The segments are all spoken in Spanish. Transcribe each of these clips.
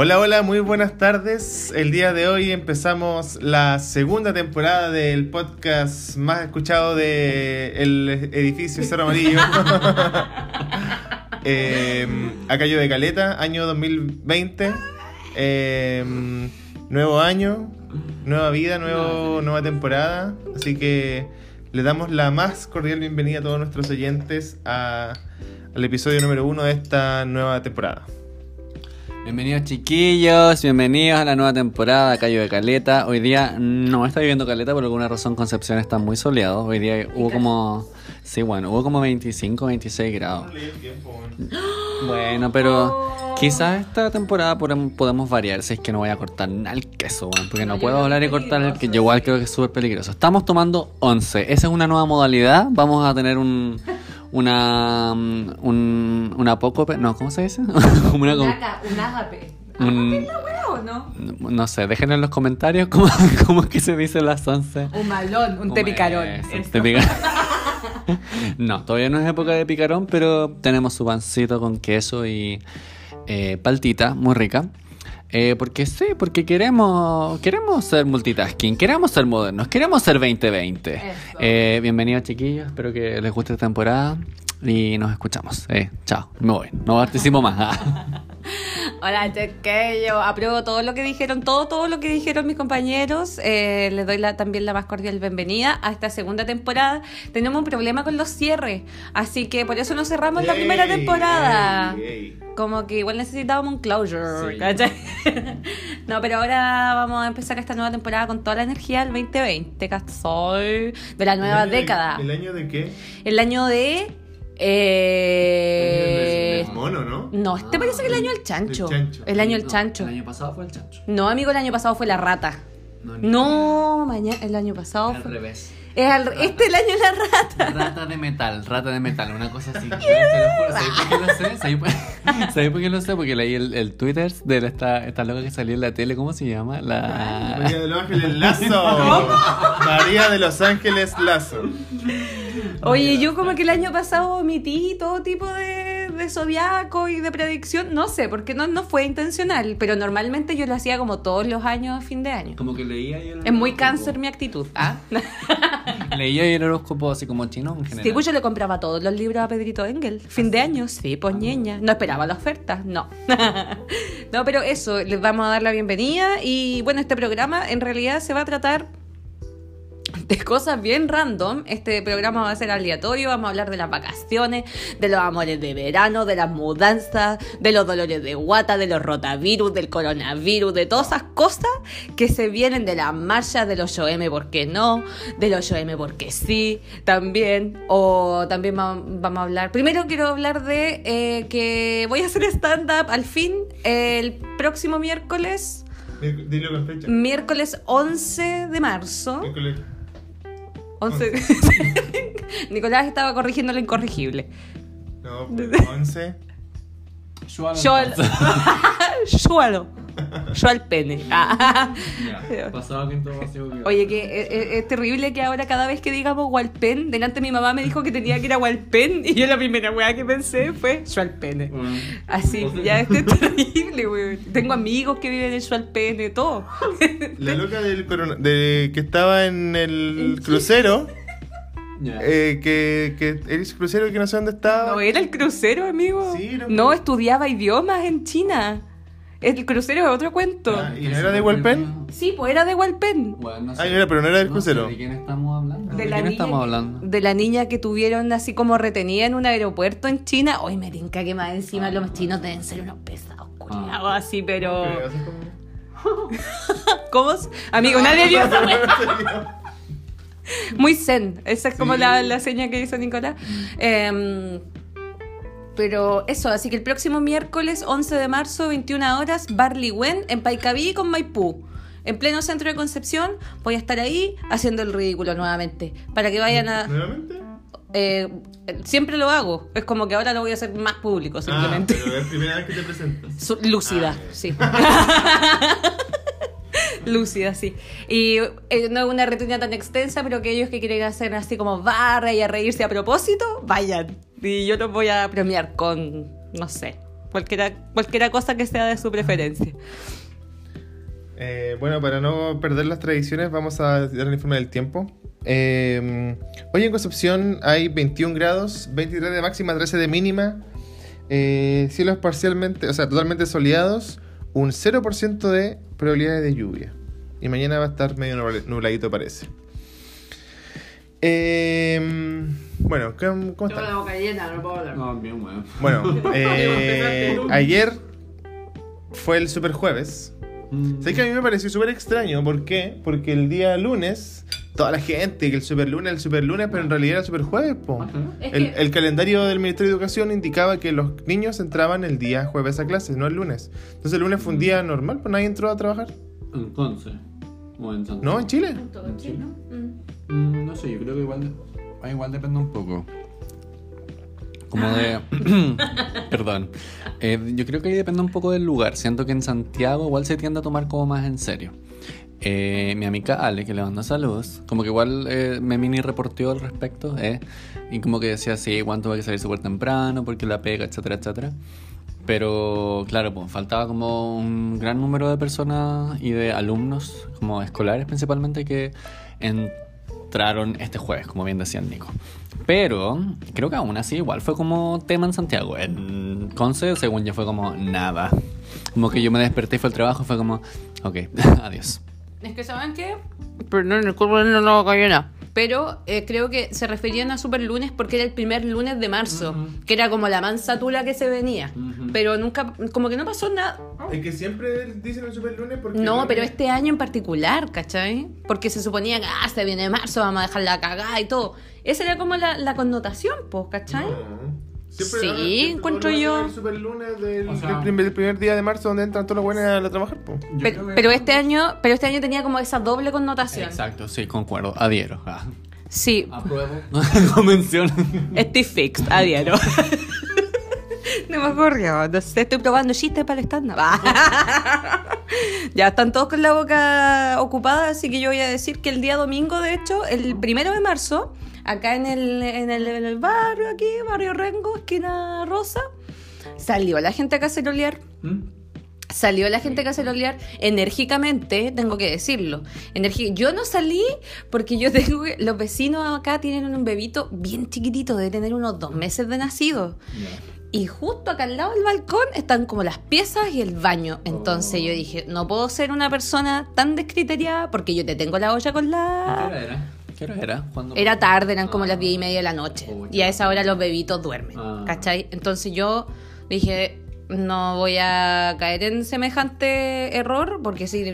Hola, hola, muy buenas tardes. El día de hoy empezamos la segunda temporada del podcast más escuchado de el edificio Cerro Amarillo. eh, acá yo de Caleta, año 2020. Eh, nuevo año, nueva vida, nuevo, nueva temporada. Así que le damos la más cordial bienvenida a todos nuestros oyentes a- al episodio número uno de esta nueva temporada. Bienvenidos chiquillos, bienvenidos a la nueva temporada de Cayo de Caleta. Hoy día no está viviendo Caleta por alguna razón Concepción está muy soleado. Hoy día hubo como, sí bueno, hubo como 25, 26 grados. Bueno, pero quizás esta temporada podem- podemos variar si es que no voy a cortar nada el queso, weón, porque no, puedo hablar y cortar el que peligroso, yo igual creo que es súper peligroso. Estamos tomando 11, esa es una nueva modalidad. Vamos a tener un una mm, un, una poco, no, ¿cómo se dice? Una, Un aga- un ágape. un- ¿Ágape es la wea o no? no sé, dejen en los comentarios cómo, cómo es que se dice las 11. Un malón, un tepicarón. no, todavía no es época de picarón, pero tenemos su pancito con queso y eh, paltita, muy rica. Eh, porque sí, porque queremos queremos ser multitasking, queremos ser modernos, queremos ser 2020. Eso. Eh, bienvenidos chiquillos, espero que les guste esta temporada y nos escuchamos. Eh, chao, me voy, no participo más. Hola, que yo apruebo todo lo que dijeron, todo, todo lo que dijeron mis compañeros. Eh, les doy la, también la más cordial bienvenida a esta segunda temporada. Tenemos un problema con los cierres, así que por eso no cerramos la primera temporada. ey, ey. Como que igual necesitábamos un closure, Sí. ¿cachai? no, pero ahora vamos a empezar esta nueva temporada con toda la energía del 2020, ¿cachai? De la nueva ¿El año de- década. ¿El año de qué? El año de... Eh... El mono, ¿no? No, este parece que el año del chancho. Del chancho. El año del No, chancho. El año pasado fue el chancho. No, amigo, el año pasado fue la rata. No, mañana, el año pasado Al fue. revés. Es al- este es el año de la rata. Rata de metal, rata de metal, una cosa así. Te lo juro, ¿Sabes por qué lo sé? ¿Sabes por, ¿sabes por qué lo sé? Porque leí el, el Twitter de la- esta, esta loca que salió en la tele, ¿cómo se llama? La... María de los Ángeles Lazo. María de los Ángeles Lazo. Oye, yo como que el año pasado omití todo tipo de, de zodiaco y de predicción. No sé, porque no, no fue intencional. Pero normalmente yo lo hacía como todos los años a fin de año. Como que leía Es muy cáncer mi actitud. ¿ah? Leía el horóscopo así como chino en general. Sí, pues yo le compraba todos los libros a Pedrito Engel. Fin de año, sí, pues ñeña. No esperaba la oferta, no. no, pero eso, les vamos a dar la bienvenida. Y bueno, este programa en realidad se va a tratar de cosas bien random. Este programa va a ser aleatorio. Vamos a hablar de las vacaciones, de los amores de verano, de las mudanzas, de los dolores de guata, de los rotavirus, del coronavirus, de todas esas cosas que se vienen de las marchas de los 8M, ¿por qué no? De los 8M, porque sí, también. O también va- vamos a hablar. Primero quiero hablar de eh, que voy a hacer stand-up al fin el próximo miércoles. Dilo con fecha. Miércoles 11 de marzo. Miércoles. 11. Nicolás estaba corrigiendo lo incorregible. No, pues, 11. Yo Yo al. Yo al. Yo al pene. Ah. Ya, pasaba Oye, que es, es- es terrible que ahora cada vez que digamos Walpen, delante mi mamá me dijo que tenía que ir a Walpen y yo la primera weá que pensé fue Schwalpene. Bueno, Así, o sea- ya es terrible, weón. Tengo amigos que viven en Schwalpene, todo. La loca del corona, de, que estaba en el crucero. Eh, que, que el crucero que no sé dónde estaba. No era el crucero, amigo. Sí, No, estudiaba idiomas en China. El crucero es otro cuento. Ah, ¿Y no era de Hualpén? Sí, pues era de Walpen. Bueno, no sé. Ah, era, pero no era del No crucero. sé ¿De quién estamos hablando? De ¿De, la, quién niña estamos que- hablando? de la niña que tuvieron así como retenida en un aeropuerto en China. Hoy me tinca que más encima los chinos deben ser unos pesados, culiados, así, pero. ¿Cómo? Amigo, nadie vio esa wea. Muy zen. Esa es como Sí. la, la seña que hizo Nicolás. Em, pero eso, así que el próximo miércoles 11 de marzo, 21 horas, Barley Wen en Paicaví con Maipú. En pleno centro de Concepción, voy a estar ahí haciendo el ridículo nuevamente. Para que vayan a. ¿Nuevamente? eh, siempre lo hago. Es como que ahora lo voy a hacer más público, simplemente. Ah, pero es la primera vez que te presentas. Lúcida, Ah, sí. lúcida, sí. Y eh, no es una rutina tan extensa, pero aquellos que quieren hacer así como barra y a reírse a propósito, vayan. Y yo los voy a premiar con, no sé, Cualquiera, cualquiera cosa que sea de su preferencia. Eh, bueno, para no perder las tradiciones, vamos a dar el informe del tiempo. Eh, hoy en Concepción hay 21 grados, 23 de máxima, 13 de mínima. Cielos parcialmente, o sea, totalmente soleados. Un 0% de probabilidades de lluvia. Y mañana va a estar medio nubla- nubladito, parece. Eh, bueno, ¿cómo, cómo están? boca llena, no puedo hablar. No, bien, weón. Bueno, eh, ayer fue el super jueves. Mm. ¿Sabes que a mí me pareció súper extraño? ¿Por qué? Porque el día lunes, toda la gente, que el super lunes, el super lunes, pero en realidad era el super jueves, po. El, calendario del Ministerio de Educación indicaba que los niños entraban el día jueves a clases, no el lunes. Entonces el lunes fue un día normal, pues nadie entró a trabajar. Entonces, o en Santiago. ¿No? ¿En Chile? Todo chino. Mm. Mm, no sé, yo creo que igual, de- ah, igual depende un poco. Como de. Perdón. Eh, yo creo que ahí depende un poco del lugar. Siento que en Santiago igual se tiende a tomar como más en serio. Eh, mi amiga Ale, que le manda saludos, como que igual eh, me mini reporteó al respecto, eh, y como que decía, sí, igual tuve que salir súper temprano porque la pega, etcétera, etcétera. Pero claro, pues faltaba como un gran número de personas y de alumnos, como escolares principalmente, que entraron este jueves, como bien decía Nico. Pero creo que aún así igual fue como tema en Santiago. En Conce, según yo, fue como nada. Como que yo me desperté y fue al trabajo fue como, ok, adiós. Es que, ¿saben qué? Perdón, el cuerpo no lo cayó nada. Pero eh, creo que se referían a Super Lunes porque era el primer lunes de marzo, que era como la mansa tula que se venía. Ujú. Pero nunca, como que no pasó nada. Es que siempre dicen el super lunes porque... No, pero este año en particular, ¿cachai? Porque se suponía que ah, se viene marzo, vamos a dejar la cagada y todo. Esa era como la, la connotación, pues, ¿cachai? No. Siempre- Sí, siempre encuentro yo. El super lunes del, O sea- del primer, del primer día de marzo donde entran todos los buenos a trabajar. Pero, pero este año, pero este año tenía como esa doble connotación. Exacto, sí, concuerdo, adhiero. Ah. Sí, Apruebo. Convención. estoy fixed, adhiero. No me ocurrió, no sé, estoy probando chistes para el stand ya están todos con la boca ocupada, así que yo voy a decir que el día domingo, de hecho, el primero de marzo, acá en el, en el, en el barrio, aquí, barrio Rengo, esquina Rosa, salió la gente a cacerolear. ¿Mm? Salió la gente a cacerolear enérgicamente, tengo que decirlo. Energi- yo no salí porque yo tengo que- los vecinos acá tienen un bebito bien chiquitito, debe tener unos dos meses de nacido. Y justo acá al lado del balcón están como las piezas y el baño. Entonces yo dije, no puedo ser una persona tan descriteriada porque yo te tengo la olla con ¿Qué la... ¿Qué hora era? ¿Cuándo? Era tarde, eran como Ah. las diez y media de la noche. Oh, Y a esa hora los bebitos duermen. Ah. ¿Cachai? Entonces yo dije, no voy a caer en semejante error porque si...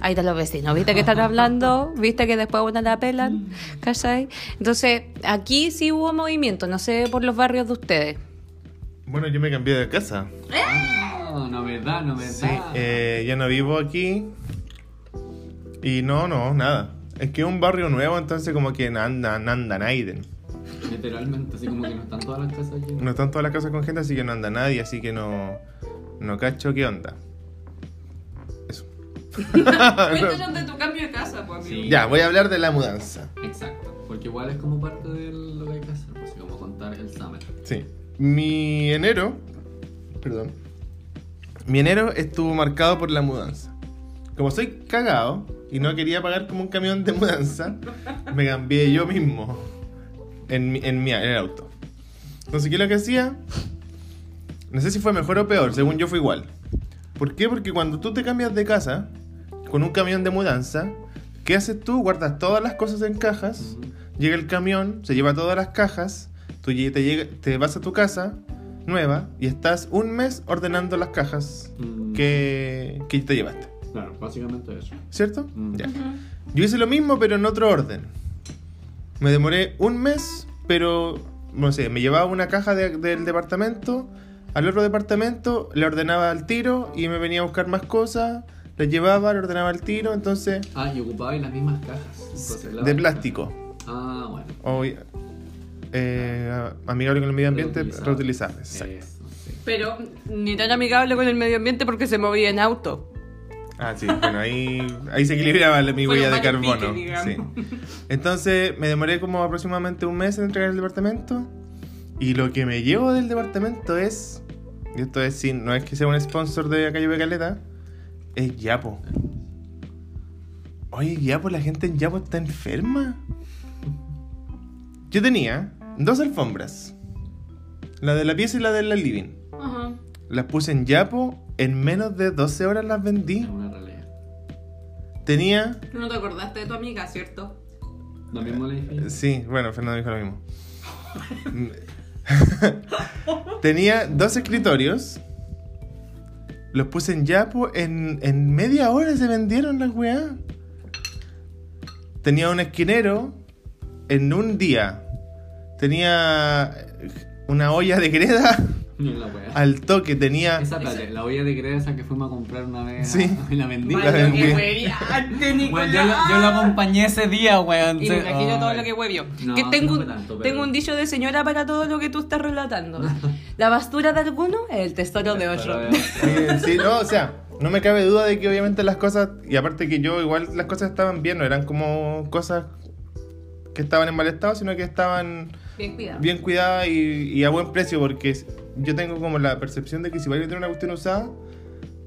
Ahí están los vecinos, ¿viste que están hablando? ¿Viste que después una la pelan? ¿Cachai? Entonces, aquí sí hubo movimiento, no sé por los barrios de ustedes. Bueno, yo me cambié de casa. Ah, novedad, novedad. Sí, eh, ya no vivo aquí. Y no, no, nada. Es que es un barrio nuevo, entonces como que anda, anda Naiden. Literalmente, así como que no están todas las casas llenas. No están todas las casas con gente, así que no anda nadie, así que no, no cacho qué onda. Eso. Cuéntanos de tu cambio de casa, pues, amigo. ya, voy a hablar de la mudanza. Exacto, porque igual es como parte de lo que hay que hacer, pues, así como contar el summer. Sí. Mi enero, perdón. Mi enero estuvo marcado por la mudanza. Como soy cagado y no quería pagar como un camión de mudanza, me cambié yo mismo en, en, mi, en el auto. Entonces, ¿qué es lo que hacía? No sé si fue mejor o peor, según yo fue igual. ¿Por qué? Porque cuando tú te cambias de casa con un camión de mudanza, ¿qué haces tú? Guardas todas las cosas en cajas, llega el camión, se lleva todas las cajas, tú te, llega- te vas a tu casa nueva y estás un mes ordenando las cajas Mm, que, que te llevaste. Claro, básicamente eso. ¿Cierto? Mm. Ya. Yo hice lo mismo, pero en otro orden. Me demoré un mes, pero no sé, me llevaba una caja de- del departamento al otro departamento, le ordenaba al tiro y me venía a buscar más cosas, le llevaba, le ordenaba al tiro, entonces Ah, y ocupabais las mismas cajas. de plástico. Ah, bueno. O, eh, amigable con el medio ambiente, Reutilizable. reutilizables. Exacto. Eso, sí. Pero ni tan amigable con el medio ambiente porque se movía en auto. Ah, sí, bueno, ahí, ahí se equilibraba mi huella de carbono. sí. Entonces me demoré como aproximadamente un mes en entregar el departamento. Y lo que me llevo del departamento es y esto es sin, no es que sea un sponsor de Calle de Caleta, es Yapo. Oye, Yapo, la gente en Yapo está enferma. Yo tenía dos alfombras. La de la pieza y la de la living. Ajá. Las puse en Yapo, en menos de 12 horas las vendí. Tenía no te acordaste de tu amiga, ¿cierto? Lo mismo le dije. Sí, bueno, Fernando dijo lo mismo. Tenía dos escritorios. Los puse en Yapo. En, en media hora se vendieron las weá. Tenía un esquinero. En un día. Tenía una olla de greda. Ni la wea. Al toque tenía. Esa espérate, la olla de cresa que fuimos a comprar una vez Sí. y la vendí. La vendí. Bueno, yo, lo- yo lo acompañé ese día, weón. Y me imagino todo lo que huevió. No, que tengo, no tanto, pero- tengo un dicho de señora para todo lo que tú estás relatando. La basura de alguno es el tesoro de otro. Sí, no, o sea, no me cabe duda de que obviamente las cosas, y aparte que yo igual las cosas estaban bien, no eran como cosas que estaban en mal estado, sino que estaban Bien cuidadas y, y a buen precio, porque yo tengo como la percepción de que si vais a vender una cuestión usada,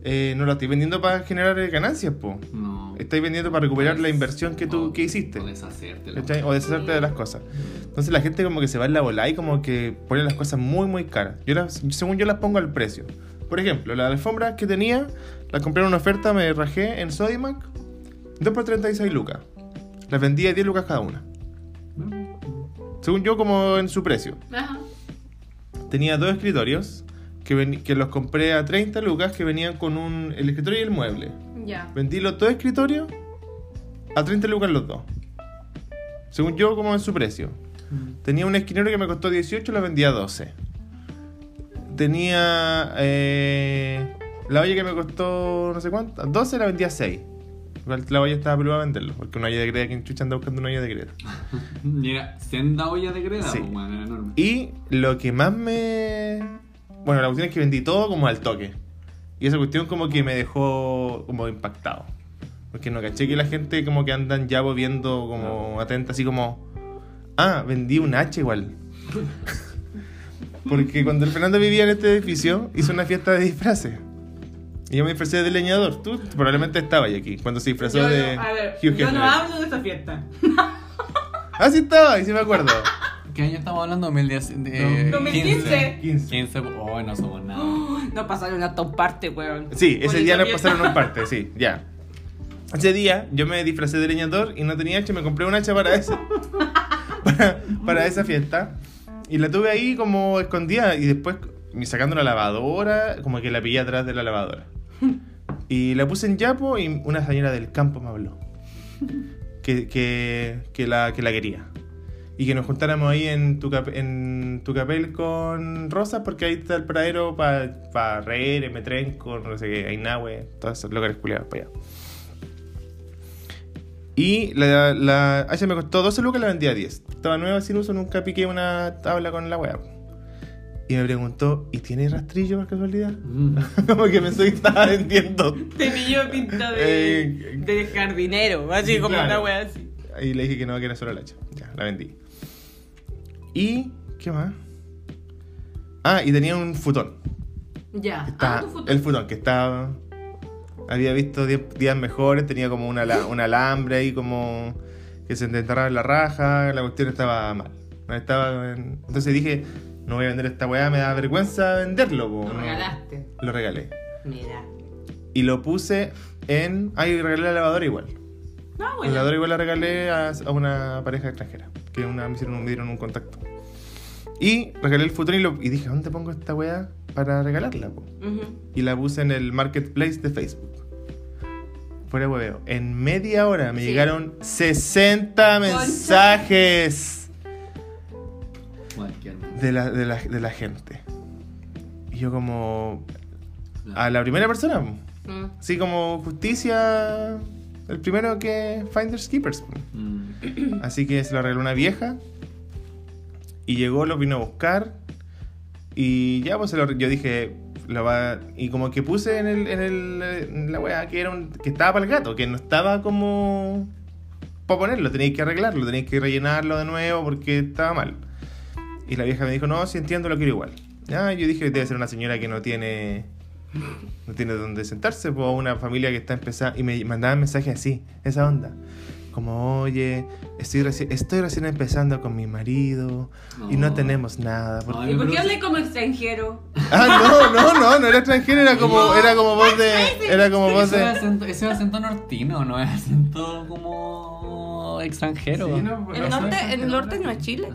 eh, no la estoy vendiendo para generar eh, ganancias, po. No. Estáis vendiendo para recuperar la inversión que tú O- que hiciste. O deshacerte. ¿cachai? O deshacerte de las cosas. Entonces la gente como que se va en la bola y como que pone las cosas muy muy caras. Yo las, según yo las pongo al precio. Por ejemplo, las alfombras que tenía, las compré en una oferta, me rajé en Sodimac, 2 por 36 lucas. Las vendí a 10 lucas cada una. Según yo, como en su precio. Ajá. Tenía dos escritorios que, ven- que los compré a 30 lucas que venían con un, el escritorio y el mueble. Ya. Vendí los dos escritorios a 30 lucas los dos. Según yo, como en su precio. Tenía un esquinero que me costó 18, la vendía a 12. Tenía eh, la olla que me costó no sé cuánto, 12 la vendía a 6. Igual la olla estaba peluda a venderlo, porque una olla de greda, que chucha anda buscando una olla de greda. Mira, senda olla de greda, Sí. pues, era enorme. Y lo que más me... Bueno, la cuestión es que vendí todo como al toque. Y esa cuestión como que me dejó como impactado. Porque no caché que la gente como que andan ya viendo como atenta, así como... Ah, vendí un H igual. Porque cuando el Fernando vivía en este edificio, hizo una fiesta de disfraces. Y yo me disfracé de leñador. Tú probablemente estabas ahí aquí, cuando se disfrazó Yo de no, a ver, Hugh yo no hablo de esta fiesta. Ah, sí estaba, y sí me acuerdo. ¿Qué año estamos hablando? 2010, eh, 2015. 15. 15. Oh, no somos nada. No pasaron a top parte, weón. Sí, ese día esa nos pasaron un parte, sí, ya. Ese día yo me disfracé de leñador y no tenía hacha, me compré un hacha para esa, para, para esa fiesta. Y la tuve ahí como escondida y después me sacando la lavadora, como que la pillé atrás de la lavadora. Y la puse en Yapo y una señora del campo me habló. Que, que, que, la, que la quería. Y que nos juntáramos ahí en tu, en tu capel con Rosa, porque ahí está el pradero para pa reír, Metrenco, no sé qué, Ainahue, todos esos lugares culiados para allá. Y la, la hacha me costó 12 lucas, la vendía a 10. Estaba nueva sin uso, nunca piqué una tabla con la wea. Y me preguntó, ¿y tiene rastrillo por casualidad? Mm. Como que pensó que estaba vendiendo. Tenía pinta de, Eh, de jardinero, así sí, como claro. una wea así. Y le dije que no, que era solo el hacha. Ya, la vendí. ¿Y qué más? Ah, y tenía un futón. Ya. Está, ah, tu foto. el futón que estaba. Había visto días mejores, tenía como una, un alambre ahí como que se enterraba en la raja, la cuestión estaba mal. Estaba en- Entonces dije, no voy a vender esta weá, me da vergüenza venderlo. po, Lo no. regalaste. Lo regalé. Mira. Y lo puse en... Ah, y regalé la lavadora igual. No, La bueno. lavadora igual la regalé a, a una pareja extranjera, que una, me, hicieron, me dieron un contacto. Y regalé el futón y, lo, y dije, ¿dónde pongo esta weá para regalarla? po? Y la puse en el marketplace de Facebook. Fuera hueveo. En media hora me Sí. llegaron 60 mensajes Cualquier de la, de, la, de la gente. Y yo como... A la primera persona. Mm. Así como justicia... El primero que Finders Keepers. Mm. Así que se lo regaló una vieja. Y llegó, lo vino a buscar. Y ya, pues se lo- yo dije. Lo va, y como que puse en, el, en, el, en la weá que, era un- que estaba para el gato, que no estaba como. Para ponerlo, tenéis que arreglarlo, tenéis que rellenarlo de nuevo porque estaba mal. Y la vieja me dijo: No, si entiendo, lo quiero igual. Ah, yo dije que debe ser una señora que no tiene no tiene dónde sentarse, pues una familia que está empezando y me mandaban mensajes así, esa onda. Como, oye, estoy recién, estoy recién empezando con mi marido y no No. tenemos nada. porque- Ay, ¿Y por qué hablé como extranjero? Ah, no, no, no, no era extranjero, era como, era como voz de, era como voz Ese de. acento, ese es acento nortino, no es acento como extranjero. Sí, no, ¿El no norte, el norte no es Chile?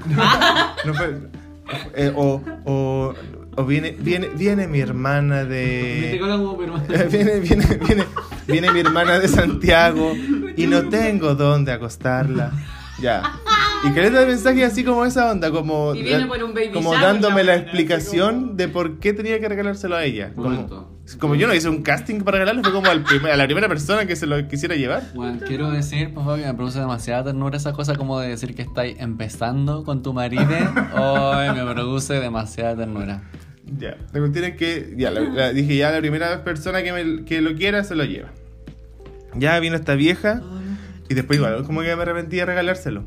No fue- eh, o, o, o viene, viene, viene mi hermana de. Viene, viene, viene, viene mi hermana de Santiago y no tengo dónde acostarla. Ya. Y caleta de mensaje así como esa onda, como, Y viene por un baby como dándome la explicación de por qué tenía que regalárselo a ella. Como. Como yo no hice un casting para regalarle, fue como al primer- a la primera persona que se lo quisiera llevar. Bueno, quiero decir, por favor, que me produce demasiada ternura esa cosa como de decir que estáis empezando con tu marido. Hoy me produce demasiada ternura. Ya, la cuestión es que, ya, la- la- dije, ya la primera persona que, me- que lo quiera se lo lleva. Ya vino esta vieja y después igual, como que me arrepentí de regalárselo.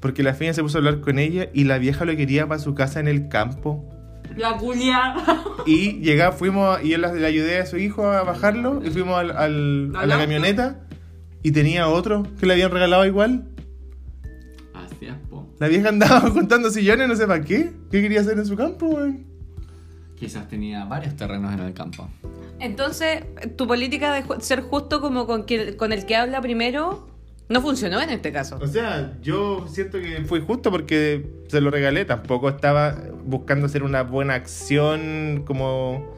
Porque la fina se puso a hablar con ella y la vieja lo quería para su casa en el campo. La culia. Y llegaba, fuimos, y yo la- le ayudé a su hijo a bajarlo y fuimos al- al- a ¿Al la camioneta y tenía otro que le habían regalado igual. Así es, po. La vieja andaba contando sillones, no sé para qué. ¿Qué quería hacer en su campo, weón? Quizás tenía varios terrenos en el campo. Entonces, tu política de ser justo como con, quien- con el que habla primero no funcionó en este caso. O sea, yo siento que fue justo porque se lo regalé. Tampoco estaba buscando hacer una buena acción como...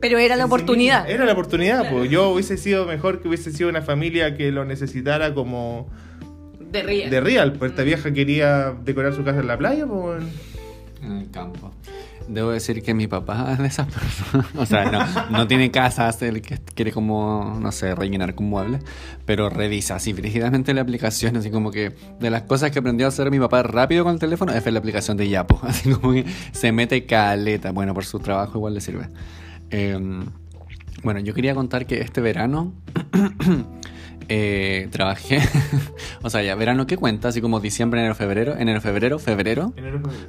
Pero era la oportunidad. Era la oportunidad, pues. Yo hubiese sido mejor que hubiese sido una familia que lo necesitara como De ría. de real. Pues esta vieja quería decorar su casa en la playa, pues. En el campo. Debo decir que mi papá es de esas personas. O sea, no, no tiene casas, él que quiere como, no sé, rellenar con muebles, pero revisa así rígidamente la aplicación, así como que de las cosas que aprendió a hacer mi papá rápido con el teléfono es la aplicación de Yapo. Así como que se mete caleta. Bueno, por su trabajo igual le sirve. Eh, bueno, yo quería contar que este verano eh, trabajé. o sea, ya, verano, ¿qué cuenta? Así como diciembre, enero, febrero, enero, febrero, febrero.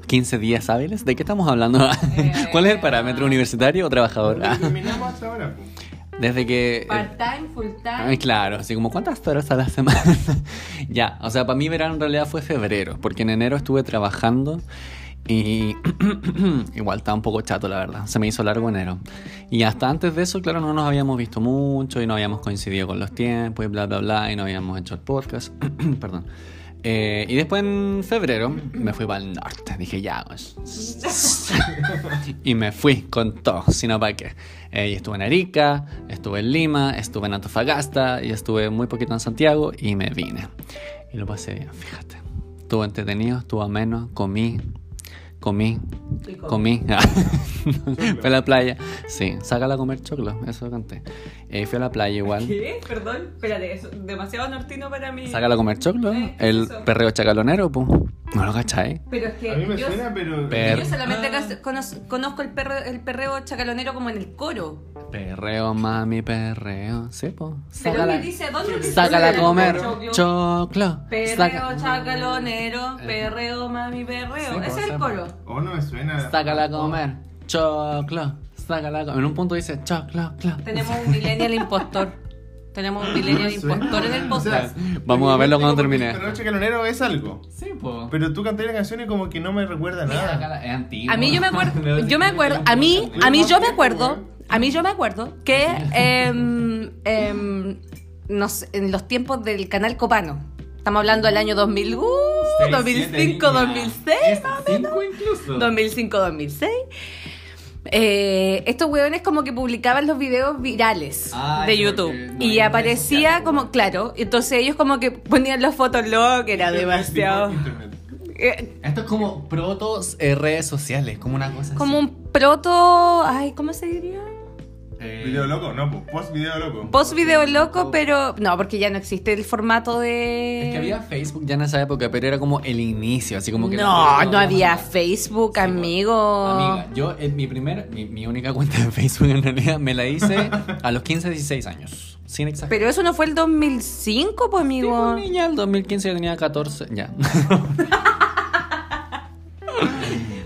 15 días hábiles. ¿De qué estamos hablando? ¿Cuál es el parámetro universitario o trabajador? Ah, Terminamos hasta ahora. Desde que... Part-time, full-time. Claro, así como cuántas horas a la semana. ya, o sea, para mí verano en realidad fue febrero, porque en enero estuve trabajando y igual estaba un poco chato, la verdad. Se me hizo largo enero. Y hasta antes de eso, claro, no nos habíamos visto mucho y no habíamos coincidido con los tiempos y bla, bla, bla, y no habíamos hecho el podcast. Perdón. Eh, y después en febrero me fui para el norte. Dije, ya, pues. y me fui con todo, sino para qué. Eh, y estuve en Arica, estuve en Lima, estuve en Antofagasta y estuve muy poquito en Santiago y me vine. Y lo pasé bien, fíjate. Estuvo entretenido, estuvo ameno, comí, comí, Y comí. fui a la playa. Sí, sácala a comer choclo, eso canté. Eh, fui a la playa igual. ¿Qué? Perdón, espérate, demasiado nortino para mí. Sácala a comer choclo, Eh, ¿qué el eso? perreo chacalonero, pues. No lo cachai. Pero es que A mí me yo, suena, pero. Per- yo solamente Ah. conozco el, perro, el perreo chacalonero como en el coro. Perreo, mami, perreo. Sí, po. Pero Sácala, me dice, ¿dónde sácala a perreo, comer choclo? choclo. Perreo Saca- chacalonero, perreo mami perreo. Sí, Ese pues, es el sí, coro. Oh, no me suena. Sácala a comer choclo. Sácala a comer. En un punto dice choclo, clo. Tenemos un millennial impostor. Tenemos un millennial suena. impostor en el O sea, podcast. Vamos a verlo cuando termine. Pero Noche Calonero es algo. Sí, po. Pero tú cantas la canción y como que no me recuerda nada. Es antiguo. A mí yo me acuerdo, yo me acuerdo, a mí, a mí yo me acuerdo, a mí yo me acuerdo que em, em, no sé, en los tiempos del canal Copano, estamos hablando del año 2000, uh, 2005, 2006, más o menos. 5 incluso. 2005, 2006. Eh, estos hueones como que publicaban los videos virales Ay, de YouTube no y aparecía como, claro, entonces ellos como que ponían las fotos luego que era demasiado... Internet. eh, Esto es como protos eh, redes sociales, como una cosa como así. un proto... Ay, ¿cómo se diría? Eh, Video loco, no, post video loco. Post video loco, pero no, porque ya no existe el formato de. Es que había Facebook ya en esa época, pero era como el inicio, así como que... No, no había Facebook, Sí, amigo. Amiga, yo en mi primer, mi, mi única cuenta de Facebook en realidad me la hice a los 15, 16 años. Sin exagerar. Pero eso no fue el 2005, pues, Sí, amigo. pues, niña, el 2015 yo tenía 14, ya.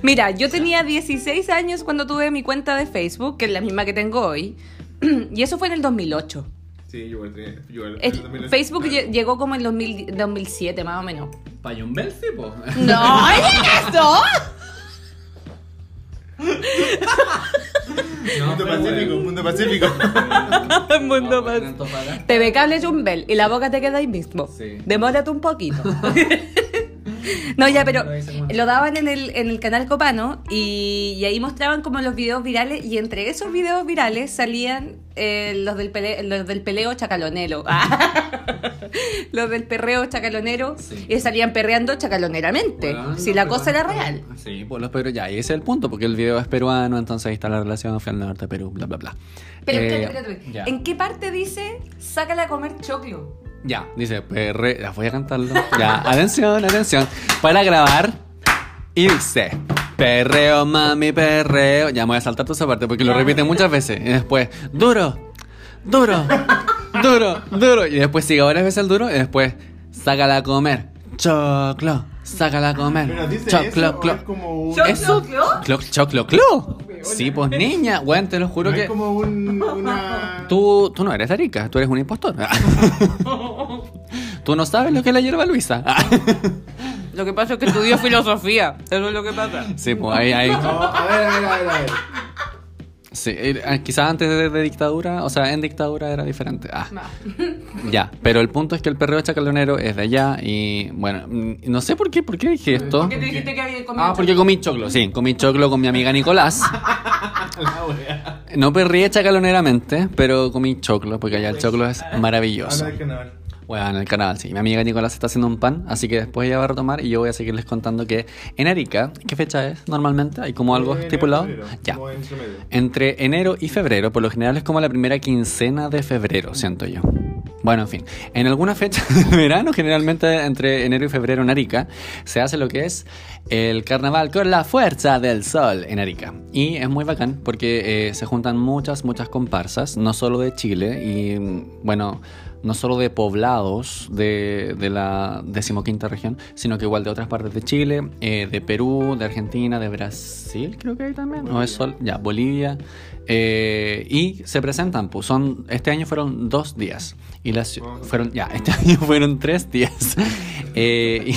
Mira, yo tenía 16 años cuando tuve mi cuenta de Facebook, que es la misma que tengo hoy. Y eso fue en el 2008. Sí, yo igual tenía- yo igual- El- en el 2008, Facebook claro. llegó como en 2000 2007, más o menos. Payón Belfi, po. ¡No! ¿es eso? Mundo Pacífico, Mundo Pacífico. Mundo más. TV Cable Jumbel y la boca te queda ahí mismo. Sí. Demórate un poquito. no, ya, pero lo daban en el, en el canal Copano y, y ahí mostraban como los videos virales y entre esos videos virales salían eh, los, del pele- los del peleo chacalonero. los del perreo chacalonero Sí. y salían perreando chacaloneramente. si la cosa era real. Sí, pues los peruanos, ya, y ese es el punto, porque el video es peruano, entonces ahí está la relación, fui al norte de Perú, bla, bla, bla. Pero Eh, espérate, espérate. ¿En qué parte dice sácala a comer choclo? Ya, dice, perre, ya voy a cantarlo. Ya, atención, atención. Para grabar, y dice, perreo, mami, perreo. Ya me voy a saltar toda esa parte porque lo repite muchas veces. Y después, duro, duro, duro, duro. Y después sigue varias veces el duro y después, sácala a comer, choclo, sácala a comer, Pero dice choclo, eso, o clo. es como un... Choclo, Eso. clo. Clo- Choclo, clo. Sí, pues niña, weón, te lo juro no que. es como un, una... Tú, tú no eres Arica, tú eres un impostor. tú no sabes lo que es la hierba Luisa. Lo que pasa es que estudió filosofía. Eso es lo que pasa. sí, pues ahí, ahí. No, a ver, a ver, a ver, a ver. Sí, eh, quizás antes de, de dictadura, o sea, en dictadura era diferente. Ah, ya, pero el punto es que el perreo chacalonero es de allá y bueno, mm, no sé por qué, por qué dije esto. ¿Por qué te dijiste que había comido Ah, porque comí choclo, sí, comí choclo con mi amiga Nicolás. No perreé chacaloneramente, pero comí choclo, porque allá el choclo es maravilloso. Carnaval. Bueno, en el canal, sí. Mi amiga Nicolás está haciendo un pan, así que después ella va a retomar y yo voy a seguirles contando que en Arica, ¿qué fecha es normalmente? ¿Hay como algo Enero, estipulado? febrero, Ya. Entre enero y febrero, por lo general es como la primera quincena de febrero, siento yo. Bueno, en fin, en alguna fecha de verano, generalmente entre enero y febrero en Arica, se hace lo que es el carnaval con la fuerza del sol en Arica. Y es muy bacán porque eh, se juntan muchas, muchas comparsas, no solo de Chile y, mm, bueno, no solo de poblados de, de la decimoquinta región, sino que igual de otras partes de Chile, eh, de Perú, de Argentina, de Brasil, creo que hay también, no es sol, ya, Bolivia. eh, y se presentan, pues son, este año fueron dos días. Y las fueron, ya, este año fueron tres días. Eh,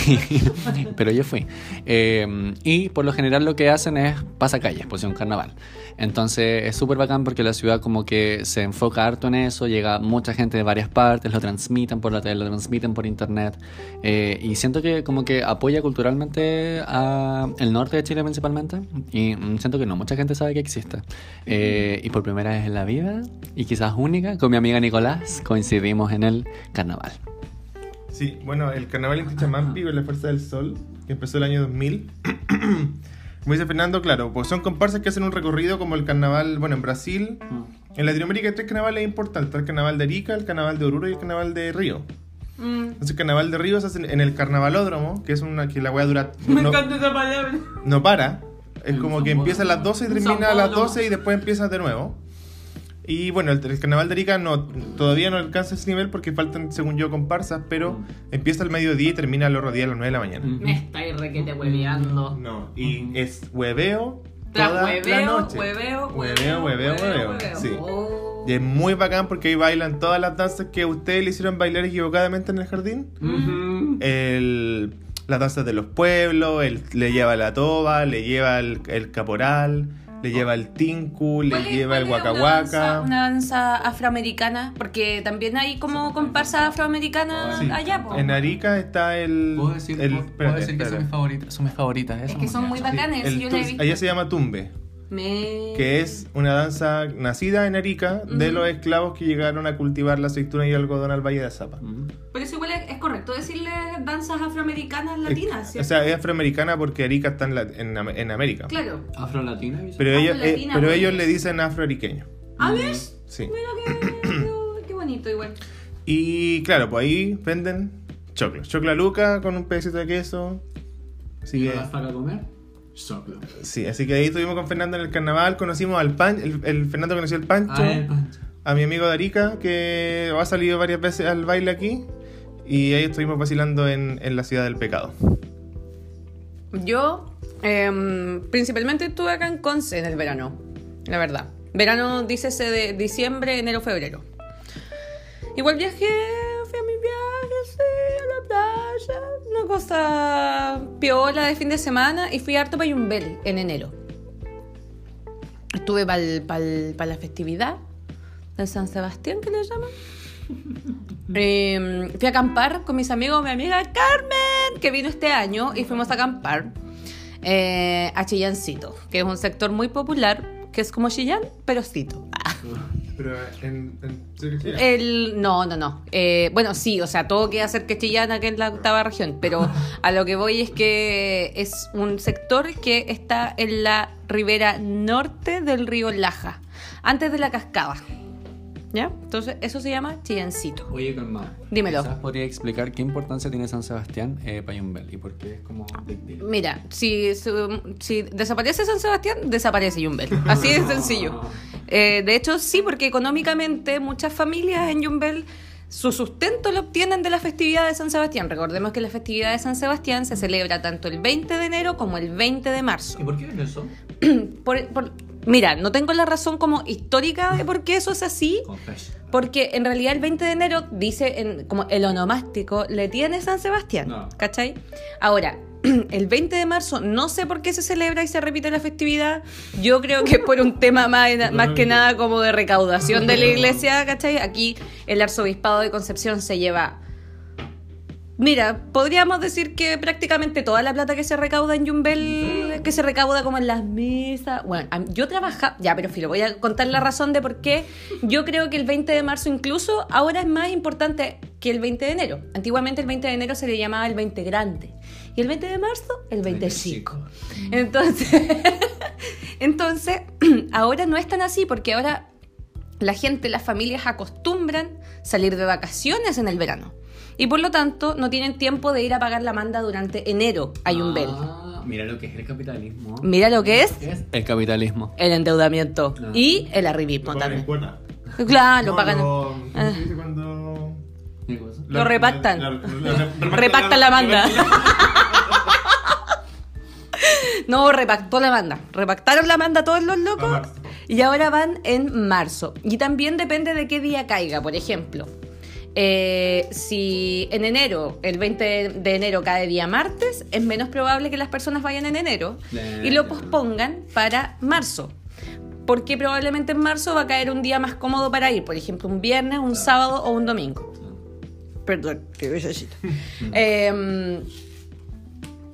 pero yo fui. Y por lo general lo que hacen es pasacalles, pues es un carnaval. Entonces es súper bacán porque la ciudad como que se enfoca harto en eso, llega mucha gente de varias partes, lo transmiten por la tele, lo transmiten por internet. eh, y siento que como que apoya culturalmente a el norte de Chile principalmente. Y mm, siento que no mucha gente sabe que existe. Eh, y por primera vez en la vida, y quizás única, con mi amiga Nicolás, coincidimos en el carnaval. Sí, bueno, el carnaval en Tichamampi con la Fuerza del Sol, que empezó el año 2000. Como dice Fernando, claro, pues son comparsas que hacen un recorrido como el carnaval, bueno, en Brasil. En Latinoamérica hay tres carnavales importantes. Está el carnaval de Arica, el carnaval de Oruro y el carnaval de Río. Mm. Entonces el carnaval de Río se hace en el carnavalódromo, que es una que la weá dura... Me no, encanta esa palabra. no para. Es como que empieza a las Paulo. 12 y termina a las Paulo. 12 y después empieza de nuevo. Y bueno, el, el carnaval de Arica no, todavía no alcanza ese nivel porque faltan, según yo, comparsas, pero empieza al mediodía y termina al otro día a las 9 de la mañana. Mm. Me estáis requete hueveando. No, y es hueveo Tras toda la hueveo, noche. hueveo, hueveo, hueveo, hueveo. Sí. Oh. Y es muy bacán porque ahí bailan todas las danzas que ustedes le hicieron bailar equivocadamente en el jardín. Ujú. El, las danzas de los pueblos, el, le lleva la toba, le lleva el, el caporal, le lleva el tinku, le ¿Cuál es- lleva el waka una. Una danza afroamericana, porque también hay como comparsas afroamericanas Sí. allá, po. En Arica está el. Puedo decir, el- puedo- puedo espérate, decir que son mis favoritas. Son mis favoritas. Es que son muy bacanes, El yo he visto. allá se llama tumbe, Me- que es una danza nacida en Arica de los esclavos que llegaron a cultivar la aceituna y el algodón al Valle de Zapa. Pero eso igual es, es correcto decirle danzas afroamericanas latinas, o ¿cierto? sea, es afroamericana porque Arica está en, la- en Am- en América. claro. Afro-latina. Pero, ellos, eh, pero pues. ellos le dicen afroariqueño. ¿Ah, ves? Sí. Mira qué, bonito igual. Y claro, pues ahí venden choclo. Chocla luca con un pedacito de queso. Así que, para comer? Sí, así que ahí estuvimos con Fernando en el carnaval. Conocimos al pan, el, el Fernando conoció al Pancho, Ah, el pancho. a mi amigo de Arica, que ha salido varias veces al baile aquí. Y ahí estuvimos vacilando en, en la ciudad del pecado. Yo Em, principalmente estuve acá en Conce en el verano, la verdad. Verano, dícese de diciembre, enero, febrero. Igual viajé, fui a mi viaje, sí, a la playa, una cosa piola de fin de semana y fui harto para Yumbel en enero. Estuve para la festividad de San Sebastián, que le llaman. Eh, fui a acampar con mis amigos, mi amiga Carmen, que vino este año, y fuimos a acampar eh, a Chillancito, que es un sector muy popular, que es como Chillán, pero cito. Pero en, en El, no, no, no. Eh, bueno, sí, o sea, todo queda cerca de Chillán, que es la octava región, pero a lo que voy es que es un sector que está en la ribera norte del río Laja, antes de la cascada. ¿Ya? Entonces, eso se llama Chillancito. Oye, calma. Dímelo. Quizás podría explicar qué importancia tiene San Sebastián eh, para Yumbel y por qué es como. Mira, si, si desaparece San Sebastián, desaparece Yumbel. Así de sencillo. Eh, de hecho, sí, porque económicamente muchas familias en Yumbel su sustento lo obtienen de la festividad de San Sebastián. Recordemos que la festividad de San Sebastián se celebra tanto el 20 de enero como el 20 de marzo. ¿Y por qué es eso? Por- por- mira, no tengo la razón como histórica de por qué eso es así, porque en realidad el 20 de enero dice en, como el onomástico le tiene San Sebastián, No. ¿cachai? Ahora, el 20 de marzo no sé por qué se celebra y se repite la festividad. Yo creo que es por un tema más, más que nada como de recaudación de la iglesia, ¿cachai? Aquí el arzobispado de Concepción se lleva... Mira, podríamos decir que prácticamente toda la plata que se recauda en Yumbel, que se recauda como en las misas. Bueno, yo trabajaba, ya, pero filo, voy a contar la razón de por qué yo creo que el 20 de marzo incluso ahora es más importante que el 20 de enero. Antiguamente el 20 de enero se le llamaba el 20 grande y el 20 de marzo el 25. Entonces, entonces ahora no es tan así porque ahora la gente, las familias acostumbran salir de vacaciones en el verano. Y por lo tanto no tienen tiempo de ir a pagar la manda durante enero a Yumbel. Ah, mira lo que es el capitalismo. Mira lo que es. El capitalismo. el endeudamiento Ah. y el arribismo también. Claro, lo No, pagan. lo- ¿cómo Ah. se dice cuando- ¿Qué cosa? Lo repactan. la- la- la- la- Repactan la manda. No, repactó la manda. Repactaron la manda todos los locos y ahora van en marzo. Y también depende de qué día caiga, por ejemplo. Eh, si en enero, el 20 de enero cae día martes, es menos probable que las personas vayan en enero y lo pospongan para marzo. Porque probablemente en marzo va a caer un día más cómodo para ir, por ejemplo, un viernes, un sábado o un domingo. Perdón, qué. Eh,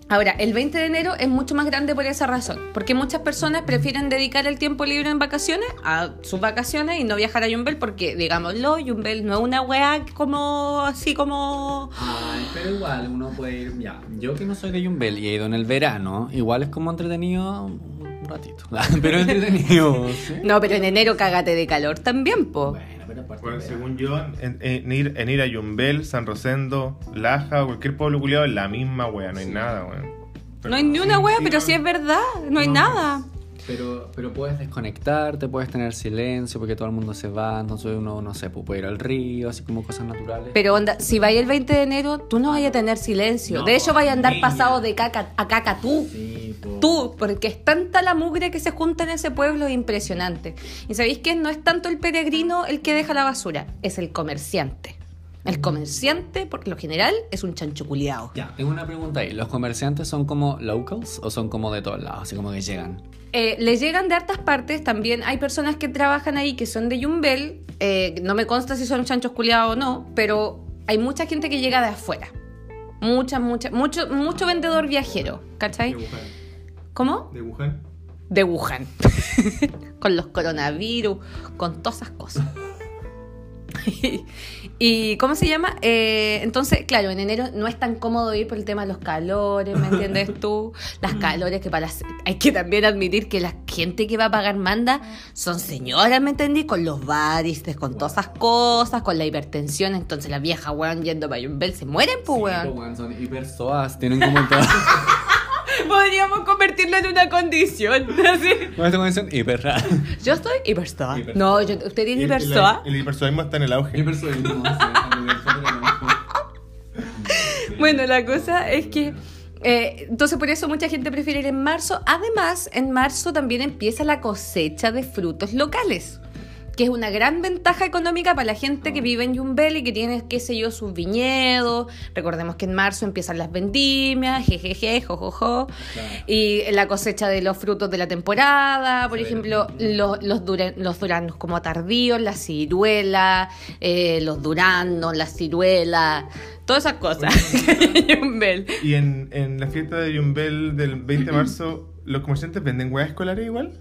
ahora, el 20 de enero es mucho más grande por esa razón, porque muchas personas prefieren dedicar el tiempo libre en vacaciones a sus vacaciones y no viajar a Yumbel porque, digámoslo, Yumbel no es una weá como así como... Ay, pero igual uno puede ir. Ya, yo que no soy de Yumbel y he ido en el verano, igual es como entretenido un ratito. pero entretenido. ¿sí? No, pero en enero cágate de calor también, po. Bueno, pero. Bueno, según yo, en, en ir, en ir a Yumbel, San Rosendo, Laja o cualquier pueblo culiado es la misma wea, no hay nada, weón. No hay ni una wea, pero si es verdad, no hay nada. Pero, pero puedes desconectarte, puedes tener silencio porque todo el mundo se va, entonces uno, no sé, pues puede ir al río, así como cosas naturales. Pero onda, si vaya el 20 de enero, tú no vayas a tener silencio. No, de hecho, vaya a andar niña. pasado de caca a caca tú. Sí, po. Tú, porque es tanta la mugre que se junta en ese pueblo es impresionante. Y sabéis que no es tanto el peregrino el que deja la basura, es el comerciante. El comerciante, por lo general, es un chancho culiao. Ya, tengo una pregunta ahí. ¿Los comerciantes son como locals o son como de todos lados, así como que llegan? Eh, les llegan de hartas partes, también hay personas que trabajan ahí que son de Yumbel, eh, no me consta si son chanchos culiados o no, pero hay mucha gente que llega de afuera. Mucha, mucha, mucho, mucho vendedor viajero, ¿cachai? De Wuhan. ¿Cómo? De Wuhan. De Wuhan. con los coronavirus, con todas esas cosas. ¿Y cómo se llama? Eh, entonces, claro, en enero no es tan cómodo ir por el tema de los calores, ¿me entiendes tú? Las calores que para las- Hay que también admitir que la gente que va a pagar manda son señoras, ¿me entendí? Con los varices, con todas esas cosas, con la hipertensión. Entonces las viejas, weón, yendo para Yumbel se mueren, pues, Sí, weón. po, weón, son hiper soas, tienen como todas. Podríamos convertirlo en una condición, así. Con esta condición hiper rara. Yo estoy hipersoa. Hipersoa. No, yo- usted tiene El- el-. El, hipersoaísmo está en el auge. Sí. Bueno, la cosa es que Eh, entonces por eso mucha gente prefiere ir en marzo. Además, en marzo también empieza la cosecha de frutos locales que es una gran ventaja económica para la gente que vive en Yumbel y que tiene, qué sé yo, sus viñedos. Recordemos que en marzo empiezan las vendimias, jejeje, jojojo, y la cosecha de los frutos de la temporada, por ejemplo, los, los, los duranos como tardíos, la ciruela, eh, los duranos, la ciruela, todas esas cosas. Yumbel. Y en, en la fiesta de Yumbel del 20 de marzo, ¿los comerciantes venden huevas escolares igual?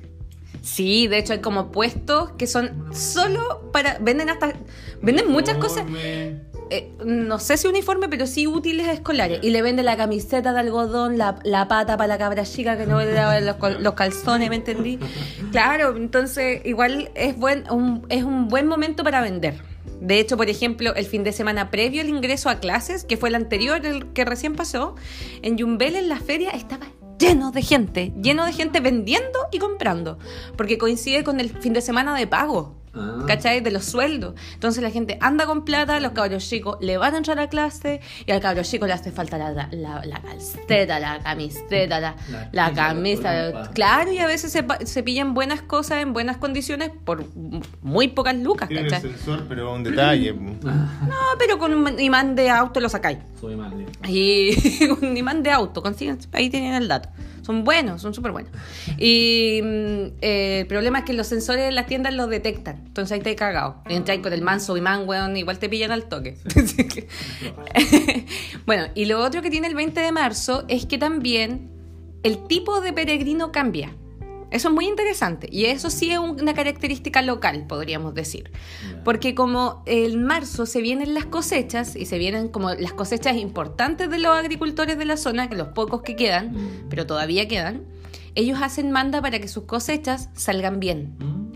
Sí, de hecho hay como puestos que son solo para... Venden hasta... Venden muchas cosas. Eh, no sé si uniforme, pero sí útiles escolares. Y le vende la camiseta de algodón, la, la pata para la cabra chica que no le daba los, los calzones, ¿me entendí? Claro, entonces igual es, buen, un, es un buen momento para vender. De hecho, por ejemplo, el fin de semana previo al ingreso a clases, que fue el anterior, el que recién pasó, en Yumbel en la feria estaba lleno de gente, lleno de gente vendiendo y comprando, porque coincide con el fin de semana de pago. Ah. ¿Cachai? De los sueldos. Entonces la gente anda con plata, los cabros chicos le van a entrar a clase y al cabro chico le hace falta la, la, la, la calceta, la camiseta, la, La camisa. Claro, y a veces se, se pillan buenas cosas en buenas condiciones por muy pocas lucas, Tiene el ¿cachai? sensor, pero un detalle. No, pero con un imán de auto lo sacáis. Soy mal, tío. Y un imán de auto, consiguen, ahí tienen el dato. Son buenos, son súper buenos. Y mm, eh, el problema es que los sensores de las tiendas los detectan. Entonces ahí te he cagado. Entras con el manso imán, weón, igual te pillan al toque. bueno, y lo otro que tiene el 20 de marzo es que también el tipo de peregrino cambia. Eso es muy interesante y eso sí es un- una característica local, podríamos decir. Porque como en marzo se vienen las cosechas y se vienen como las cosechas importantes de los agricultores de la zona, que los pocos que quedan, Mm. pero todavía quedan, ellos hacen manda para que sus cosechas salgan bien Mm.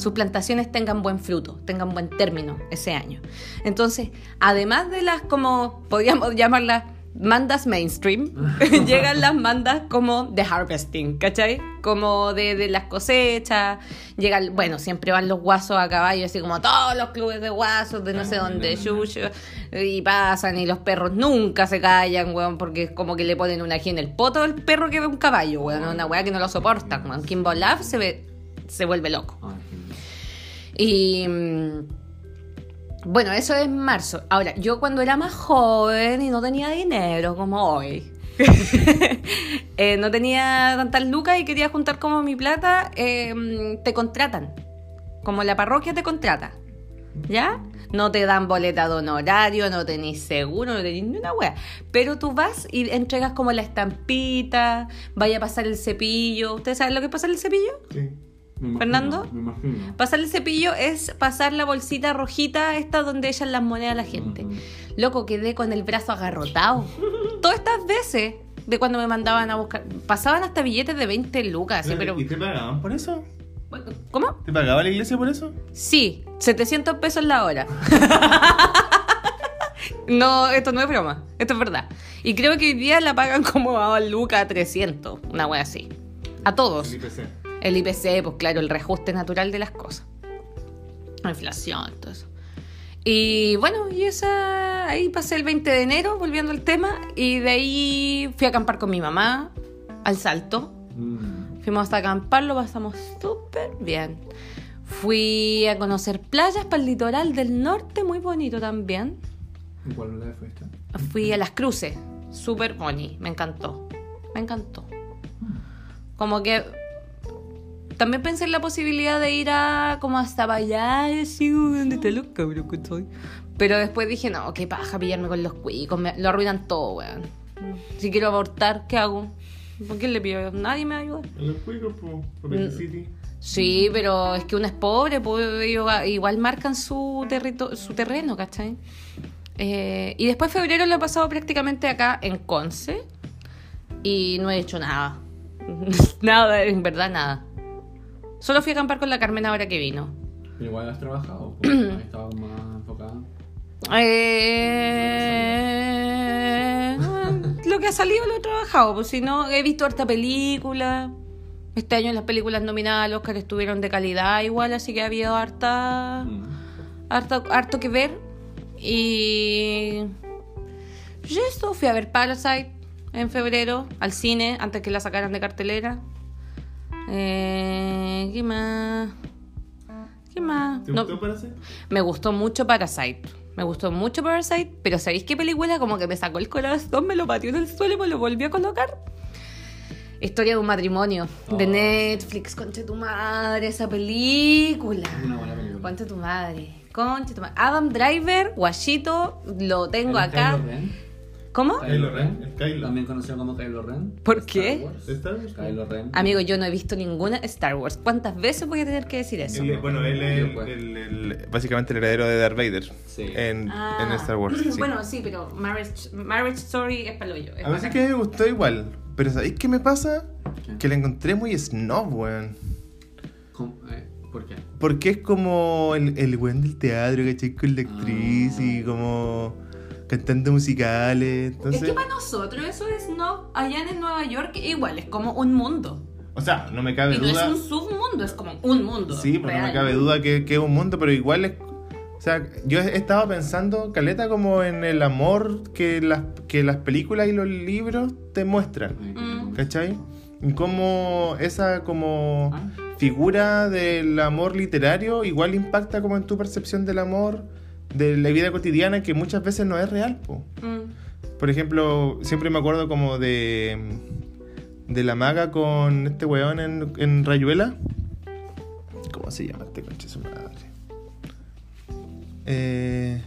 Sus plantaciones tengan buen fruto, tengan buen término ese año. Entonces, además de las como podríamos llamarlas mandas mainstream, llegan las mandas como de harvesting, ¿cachai? Como de, de las cosechas, llegan, bueno, siempre van los guasos a caballo, así como todos los clubes de guasos de no sé dónde, yuyo, y pasan y los perros nunca se callan, weón, porque es como que le ponen una ají en el poto al perro que ve un caballo, weón, una weá que no lo soporta, weón. Kimbo Love se ve, se vuelve loco. Y mm, bueno, eso es marzo. Ahora, yo cuando era más joven y no tenía dinero como hoy, eh, no tenía tantas lucas y quería juntar como mi plata, eh, mm, te contratan. Como la parroquia te contrata. ¿Ya? No te dan boleta de honorario, no tenés seguro, no tenés ni una wea. Pero tú vas y entregas como la estampita, vaya a pasar el cepillo. ¿Ustedes saben lo que es pasar el cepillo? Sí. Me ¿Fernando? Me imagino. Pasar el cepillo es pasar la bolsita rojita, esta donde echan las monedas a la gente. Ujú. Loco, quedé con el brazo agarrotado. Todas estas veces de cuando me mandaban a buscar. Pasaban hasta billetes de 20 lucas. así, pero... ¿Y te pagaban por eso? ¿Cómo? ¿Te pagaba la iglesia por eso? Sí, 700 pesos la hora. no, esto no es broma, esto es verdad. Y creo que hoy día la pagan como a Luca 300, una wea así. A todos. El IPC. El IPC, pues claro, el reajuste natural de las cosas. La inflación, todo eso. Y bueno, y esa ahí pasé el 20 de enero, volviendo al tema, y de ahí fui a acampar con mi mamá al Salto. Mm. Fuimos a acampar, lo pasamos súper bien. Fui a conocer playas para el litoral del norte, muy bonito también. ¿Y ¿Cuál la fuiste? Fui a las cruces, súper bonito, me encantó. Me encantó. Como que también pensé en la posibilidad de ir a como hasta allá, así, donde está los cabros que estoy. Pero después dije, no, qué paja pillarme con los cuicos, me- lo arruinan todo, weón. Si quiero abortar, ¿qué hago? ¿Por qué le pido? Nadie me ayuda. En los cuicos, po, por Mm. Petit City. Sí, pero es que uno es pobre, pues ellos igual marcan su, su terreno, ¿cachai? Eh, y después febrero lo he pasado prácticamente acá en Conce y no he hecho nada. nada, en verdad nada. Solo fui a acampar con la Carmen ahora que vino. Pero igual has trabajado, pues, ahí estaba más enfocada. Eh, lo que ha salido lo he trabajado, pues si no, he visto harta película. Este año las películas nominadas al Oscar estuvieron de calidad igual, así que ha habido harta, Mm. harto, harto que ver. Y... y eso, fui a ver Parasite, en febrero al cine antes que la sacaran de cartelera. Eh, ¿Qué más? ¿Qué más? ¿Te No, gustó Parasite? me gustó mucho Parasite. Me gustó mucho Parasite, pero ¿sabéis qué película? Como que me sacó el corazón, me lo pateó en el suelo y me lo volvió a colocar. Historia de un matrimonio de Oh. Netflix. Conche tu madre, esa película. Una buena película. Conche tu madre. Conche tu madre. Adam Driver, Guachito, lo tengo ¿El acá. Kylo Ren? ¿Cómo? Kylo Ren, el Kylo. También conocido como Kylo Ren. ¿Por Star qué? Wars. ¿Star Wars? Kylo Ren. Amigo, yo no he visto ninguna Star Wars. ¿Cuántas veces voy a tener que decir eso? Él bueno, él es el- Pues. el- el- básicamente el heredero de Darth Vader Sí. en, Ah. en Star Wars. sí. Bueno, sí, pero Marriage, Marriage Story es paloyo. es a veces que me gustó igual, pero ¿sabéis qué me pasa? ¿Qué? Que la encontré muy snob, weón. ¿Cómo? Eh, ¿Por qué? Porque es como el, el weón del teatro, ¿cachai? Con la actriz Ah. y como cantando musicales. Entonces, Es que para nosotros eso es no. Allá en Nueva York igual es como un mundo. o sea, no me cabe Y no duda. es un submundo, es como un mundo. Sí, porque no me cabe duda que, que es un mundo, pero igual es. O sea, yo he estado pensando, Caleta, como en el amor que las, que las películas y los libros te muestran. Mm. ¿Cachai? Y cómo esa como Ah. figura del amor literario igual impacta como en tu percepción del amor, de la vida cotidiana, que muchas veces no es real, po. Mm. Por ejemplo, siempre me acuerdo como de. de la maga con este weón en, en Rayuela. ¿Cómo se llama este conche su madre? Eh,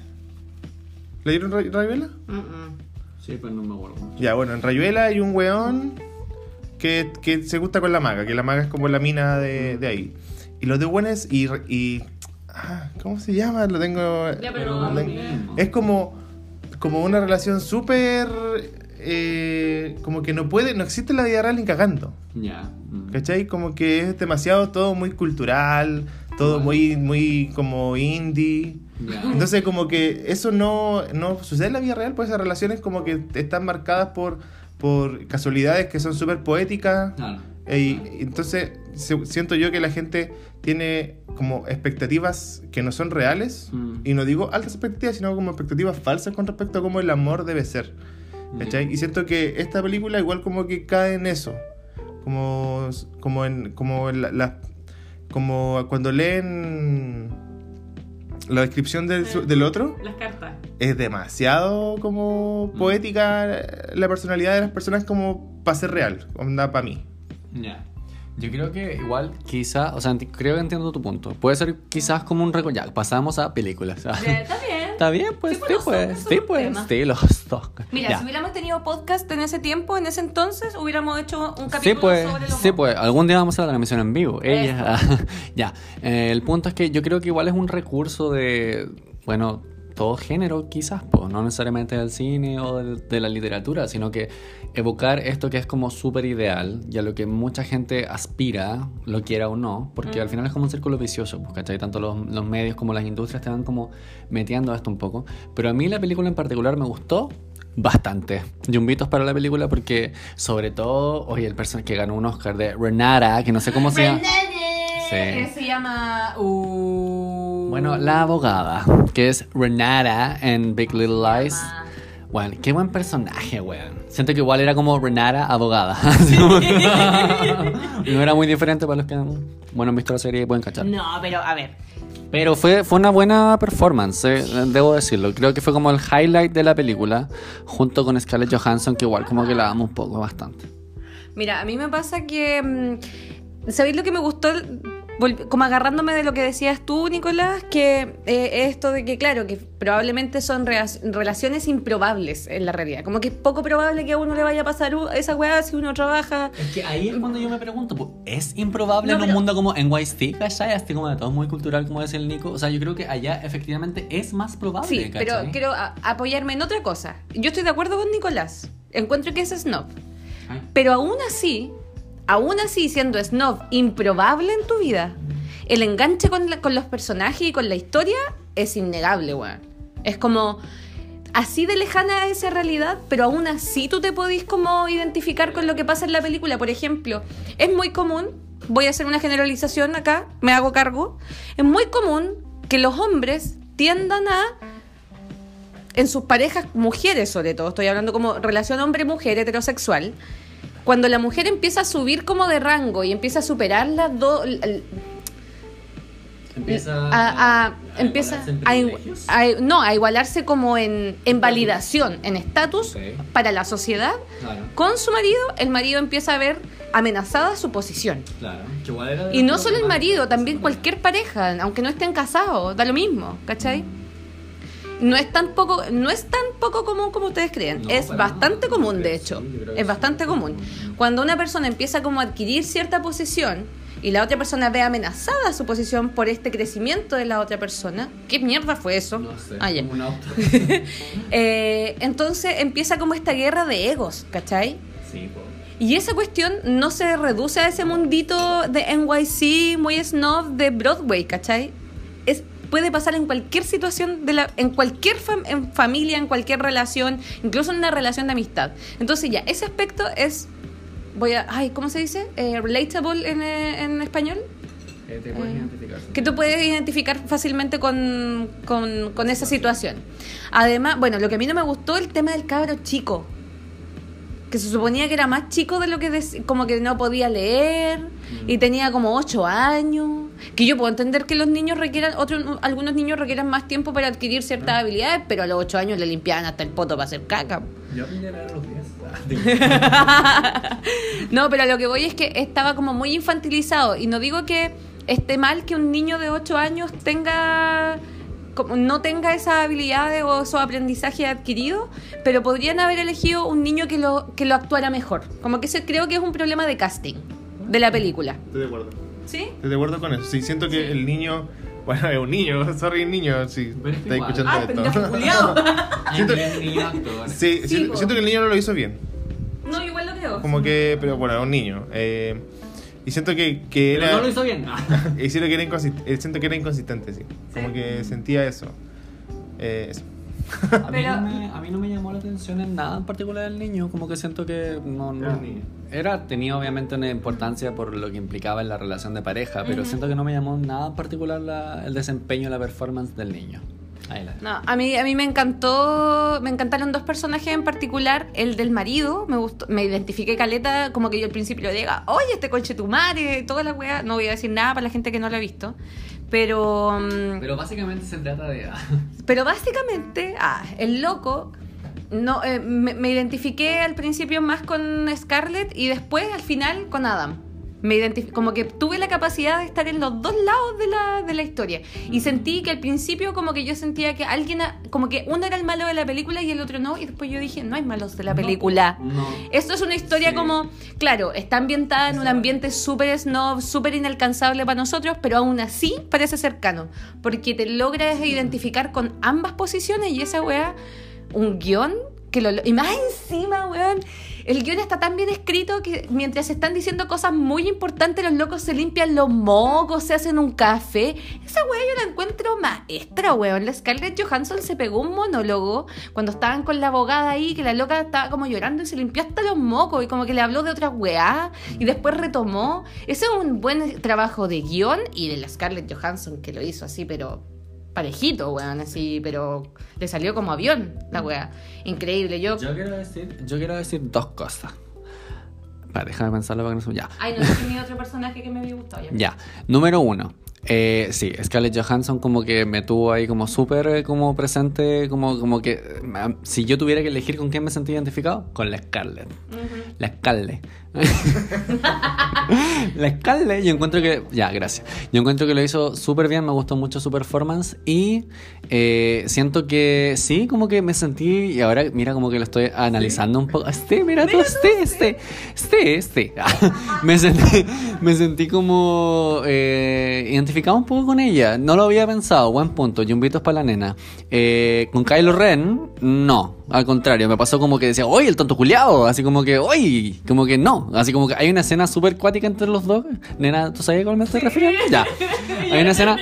¿Leyeron Ray- Rayuela? Mm, mm. Sí, pero no me acuerdo. Ya, bueno, en Rayuela hay un weón que, que se gusta con la maga, que la maga es como la mina de, de ahí. Y los de buenos y, y ah, ¿cómo se llama? Lo tengo. Ya, pero lo tengo- es como, como una relación súper. eh, como que no puede, no existe la vida real ni cagando. Ya. mm. ¿Cachai? Como que es demasiado todo muy cultural, todo muy, muy como indie. Ya. Entonces como que eso no, no sucede en la vida real, pues esas relaciones como que están marcadas por, por casualidades que son súper poéticas. Claro. E- y entonces siento yo que la gente tiene como expectativas que no son reales. Mm. Y no digo altas expectativas, sino como expectativas falsas con respecto a cómo el amor debe ser. ¿Cachai? Y siento que esta película igual como que cae en eso. Como, como en. como en la, la- como cuando leen la descripción del, su- del otro, Las cartas. es demasiado como Mm. poética la personalidad de las personas como para ser real, onda para mí. Ya. Yo creo que igual, quizá, o sea, creo que entiendo tu punto. Puede ser quizás como un récord. Ya, pasamos a películas. Está bien. Está bien, pues, Sí, pues, sí, pues, sí, pues, sí, los Oscars. Mira, Ya. si hubiéramos tenido podcast en ese tiempo, en ese entonces, hubiéramos hecho un capítulo Sí, pues, sobre los sí, pues, algún día vamos a hacer la transmisión en vivo. Ella, ya, Eh, el punto es que yo creo que igual es un recurso de, bueno, todo género quizás, pues, no necesariamente del cine o del- de, la literatura, sino que evocar esto que es como súper ideal y a lo que mucha gente aspira, lo quiera o no, porque al final es como un círculo vicioso, pues, ¿cachai? Tanto los, los medios como las industrias te van como metiendo esto un poco. Pero a mí la película en particular me gustó bastante. Yumbitos para la película porque, sobre todo, oye, el personaje que ganó un Oscar de Renata, que no sé cómo se llama. Sí. Que se llama. uh, Bueno, la abogada, que es Renata en Big Little Lies. Bueno, qué buen personaje, weón. Siento que igual era como Renata, abogada. No era muy diferente para los que bueno, han visto la serie y pueden cachar. No, pero a ver. Pero fue, fue una buena performance, eh, debo decirlo. Creo que fue como el highlight de la película, junto con Scarlett Johansson, que igual como que la amo un poco, bastante. Mira, a mí me pasa que. mm, ¿Sabéis lo que me gustó? Como agarrándome de lo que decías tú, Nicolás, que eh, esto de que, claro, que probablemente son relaciones improbables en la realidad. Como que es poco probable que a uno le vaya a pasar esa weá si uno trabaja. Es que ahí es cuando yo me pregunto, pues, ¿es improbable No, en un pero- mundo como NYC, ¿cachai? Así como de todo muy cultural, como decía el Nico. O sea, yo creo que allá efectivamente es más probable, Sí, pero ¿cachai? quiero a- apoyarme en otra cosa. Yo estoy de acuerdo con Nicolás. Encuentro que es snob. Ay. Pero aún así, aún así siendo snob improbable en tu vida, el enganche con, los personajes y con la historia es innegable, weón. Es como así de lejana esa realidad, pero aún así tú te podís como identificar con lo que pasa en la película. Por ejemplo, es muy común, voy a hacer una generalización acá, me hago cargo, es muy común que los hombres tiendan a en sus parejas, mujeres sobre todo, estoy hablando como relación hombre-mujer heterosexual, cuando la mujer empieza a subir como de rango y empieza a superar las dos... Empieza a, a- empieza a, no a igualarse como en, en validación en estatus para la sociedad. Claro, con su marido el marido empieza a ver amenazada su posición. Claro. Y no solo el marido también cualquier pareja aunque no estén casados da lo mismo ¿cachai? No es tan poco no es tan poco común como ustedes creen No, es bastante común de hecho sí, es sí. bastante común cuando una persona empieza como a adquirir cierta posición y la otra persona ve amenazada su posición por este crecimiento de la otra persona ¿qué mierda fue eso? No sé, Ah, como un auto. Eh, entonces empieza como esta guerra de egos ¿cachai? sí, po. Y esa cuestión no se reduce a ese mundito de NYC muy snob de Broadway, ¿cachai? Es, puede pasar en cualquier situación, de la, en cualquier fam- en familia, en cualquier relación, incluso en una relación de amistad. Entonces ya, ese aspecto es, voy a, ay, ¿cómo se dice? Eh, relatable en, eh, en español. Eh, te puedes Eh, identificar. Que tú puedes identificar fácilmente con, con, con esa situación. Además, bueno, lo que a mí no me gustó el tema del cabro chico. Que se suponía que era más chico de lo que como que no podía leer y tenía como 8 años. Que yo puedo entender que los niños requieran, otros, algunos niños requieran más tiempo para adquirir ciertas habilidades, pero a los 8 años le limpiaban hasta el poto para hacer caca. Yo aprendí a leer a los 10. Ah, no, pero a lo que voy es que estaba como muy infantilizado. Y no digo que esté mal que un niño de 8 años tenga como no tenga esas habilidades o esos aprendizajes adquiridos, pero podrían haber elegido un niño que lo, que lo actuara mejor. Como que ese creo que es un problema de casting de la película. Estoy de acuerdo. ¿Sí? Estoy de acuerdo con eso. Sí, siento que el niño. Bueno, es un niño, sorry, niño, Pero es está igual. escuchando Ah, pendejo esto. culiao. Siento- Siento niño actor. Sí, Sí, siento, po. siento que el niño no lo hizo bien. No, igual lo creo. Como que, pero bueno, era un niño. Eh, y siento que, que Pero era. no lo hizo bien. y siento que era inconsistente, siento que era inconsistente, sí. Como Sí. que sentía eso. Eh, eso. A mí, Pero- no me, a mí no me llamó la atención en nada en particular el niño, como que siento que no, no Era tenía obviamente una importancia por lo que implicaba en la relación de pareja, pero Ujú. siento que no me llamó nada en particular la- el desempeño, la performance del niño. Ahí la- No, a mí, a mí me encantó, me encantaron dos personajes en particular, el del marido, me gustó, me identifiqué caleta, como que yo al principio diga, oye, este coche tu madre, toda la weá, no voy a decir nada para la gente que no lo ha visto, pero, mm, Pero básicamente se trata de pero básicamente, ah, el loco, no, eh, me, me identifiqué al principio más con Scarlett y después al final con Adam. Me como que tuve la capacidad de estar en los dos lados de la, de la historia. Y sentí que al principio como que yo sentía que alguien, como que uno era el malo de la película y el otro no. Y después yo dije, no hay malos de la película. No. Esto es una historia Sí. como, claro, está ambientada en un ambiente súper snob, súper inalcanzable para nosotros, pero aún así parece cercano, porque te logras identificar con ambas posiciones y esa weá, un guion que lo... Y más encima, weón, el guion está tan bien escrito que mientras están diciendo cosas muy importantes, los locos se limpian los mocos, se hacen un café. Esa weá yo la encuentro maestra, weón. La Scarlett Johansson se pegó un monólogo cuando estaban con la abogada ahí, que la loca estaba como llorando y se limpió hasta los mocos y como que le habló de otra weá y después retomó. Ese es un buen trabajo de guion y de la Scarlett Johansson que lo hizo así, pero parejito, weón, así, pero le salió como avión la weá. Increíble, yo... Yo quiero decir, yo quiero decir dos cosas. Déjame pensarlo para que no se... Ya. Ay, no sé si mi otro personaje que me había gustado ya. Ya, número uno. Eh, sí, Scarlett Johansson como que me tuvo ahí como súper eh, como presente, como, como que eh, si yo tuviera que elegir con quién me sentí identificado, con la Scarlett. La Scarlett. la Scarlett, yo encuentro que... Ya, gracias. Yo encuentro que lo hizo súper bien, me gustó mucho su performance y eh, siento que sí, como que me sentí... Y ahora mira como que lo estoy analizando un poco. Este, mira tú, este, este, este, este. me, sentí, me sentí como eh, identificado un poco con ella. No lo había pensado, buen punto. Jumbitos para la nena. Eh, con Kylo Ren, no. Al contrario, me pasó como que decía, ¡oye, el tonto culiao! Así como que, ¡oye! Como que no. Así como que hay una escena súper cuática entre los dos. Nena, ¿tú sabes a cuál me estoy refiriendo? Ya. Hay una escena.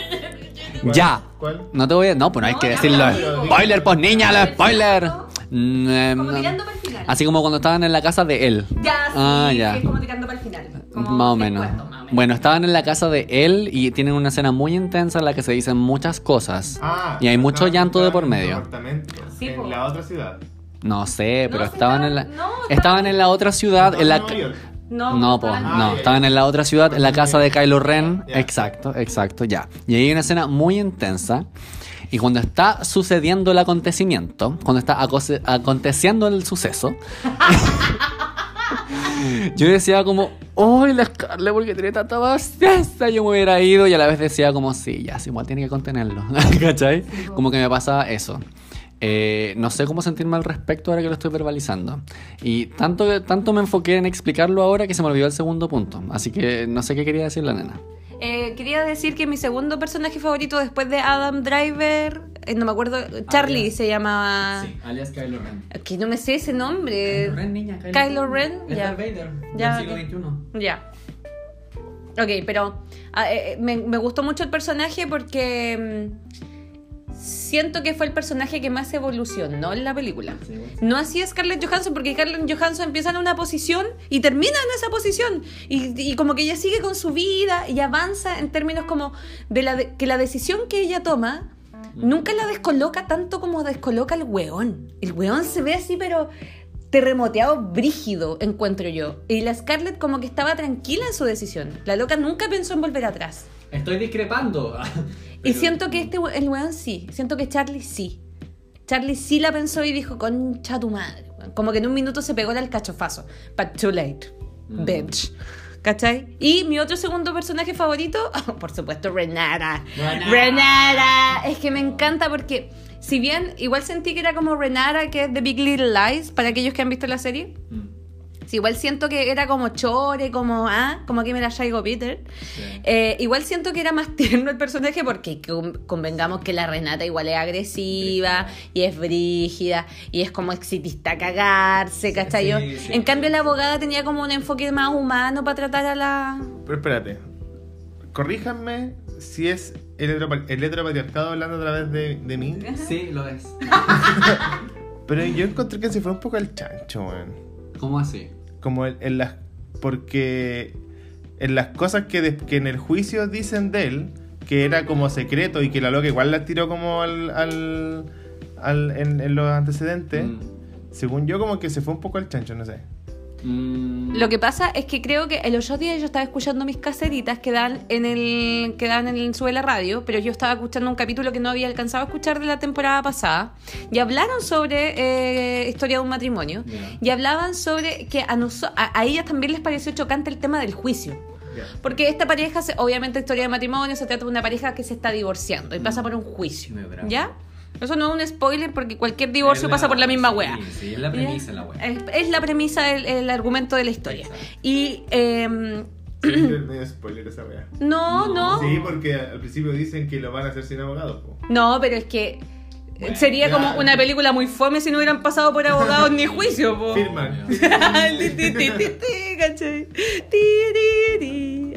¿Cuál? Ya. ¿Cuál? No te voy a. No, pues no hay No, que ya, decirlo. Spoiler, pues niña, la spoiler. Mm, em, Como tirando para el final. Así como cuando estaban en la casa de él. Ya, sí, Ah, ya. que es como tirando para el final. Como Más o menos. Bueno, estaban en la casa de él y tienen una escena muy intensa en la que se dicen muchas cosas. Ah, y hay mucho llanto de por en medio. apartamento. Sí, en la otra ciudad. No sé, pero No, estaban en la. no, Estaban en la otra ciudad, en la. No, No, po, estaban- no, estaban en la otra ciudad, en la casa de Kylo Ren. Exacto, exacto, ya. Y ahí hay una escena muy intensa. Y cuando está sucediendo el acontecimiento, cuando está aconteciendo el suceso, yo decía como, ¡Uy, la Scarlett, porque tiene tanta paciencia! Yo me hubiera ido y a la vez decía como, sí, ya, sí, igual tiene que contenerlo. ¿Cachai? Como que me pasaba eso. Eh, no sé cómo sentirme al respecto ahora que lo estoy verbalizando. Y tanto, tanto me enfoqué en explicarlo ahora que se me olvidó el segundo punto. Así que no sé qué quería decir la nena. Eh, quería decir que mi segundo personaje favorito después de Adam Driver, no me acuerdo, Charlie Alias. se llamaba. alias Kylo Ren. Que no me sé ese nombre. niña, Kylo Ren, Es ya. Vader, Ya, siglo ok. Ya. Ok, pero ah, eh, eh, me, me gustó mucho el personaje porque mm, siento que fue el personaje que más evolucionó en la película. No así Scarlett Johansson, porque Scarlett Johansson empieza en una posición y termina en esa posición. Y, y como que ella sigue con su vida y avanza en términos como de la de- que la decisión que ella toma nunca la descoloca tanto como descoloca el weón. El weón se ve así, pero terremoteado brígido, encuentro yo. Y la Scarlett como que estaba tranquila en su decisión. La loca nunca pensó en volver atrás. Estoy discrepando. Y siento que este el weón sí, siento que Charlie sí. Charlie sí la pensó y dijo, concha tu madre. weón". Como que en un minuto se pegó el cachofazo. But too late. Mm. Bitch. ¿Cachai? Y mi otro segundo personaje favorito, por supuesto, Renata. Renata. Renata. Es que me encanta porque, si bien igual sentí que era como Renata, que es de Big Little Lies, para aquellos que han visto la serie. Sí, igual siento que era como chore, como, ah, como que me la traigo Peter. Eh, igual siento que era más tierno el personaje porque con- convengamos que la Renata igual es agresiva y es brígida y es como exitista a cagarse, ¿cachai? Yo- sí, sí. en cambio la abogada tenía como un enfoque más humano para tratar a la... Pero espérate. Corríjanme si es el, heteropa- el heteropatriarcado hablando a través de, de mí. Sí, lo es. Pero yo encontré que se fue un poco al chancho, weón. ¿Cómo así? Como en, en las. Porque en las cosas que, de- que en el juicio dicen de él, que era como secreto y que la loca igual la tiró como al. al, al- en, en los antecedentes. Mm. Según yo, como que se fue un poco al chancho, no sé. Mm. Lo que pasa es que creo que el otro día yo estaba escuchando mis caseritas que dan en el que dan en el Sube la Radio, pero yo estaba escuchando un capítulo que no había alcanzado a escuchar de la temporada pasada y hablaron sobre eh, historia de un matrimonio y hablaban sobre que a, a, a ellas también les pareció chocante el tema del juicio. Porque esta pareja, obviamente historia de matrimonio, se trata de una pareja que se está divorciando y pasa por un juicio. ¿Ya? Eso no es un spoiler porque cualquier divorcio la- pasa por la misma sí, wea. sí, es la premisa la wea. Es, es la premisa, el, el argumento de la historia. Exacto. Y Sí, es medio spoiler esa wea. no, no, Sí, porque al principio dicen que lo van a hacer sin abogados. po. no, pero es que Bueno, sería ya. como una película muy fome si no hubieran pasado por abogados ni juicio, po. Firman.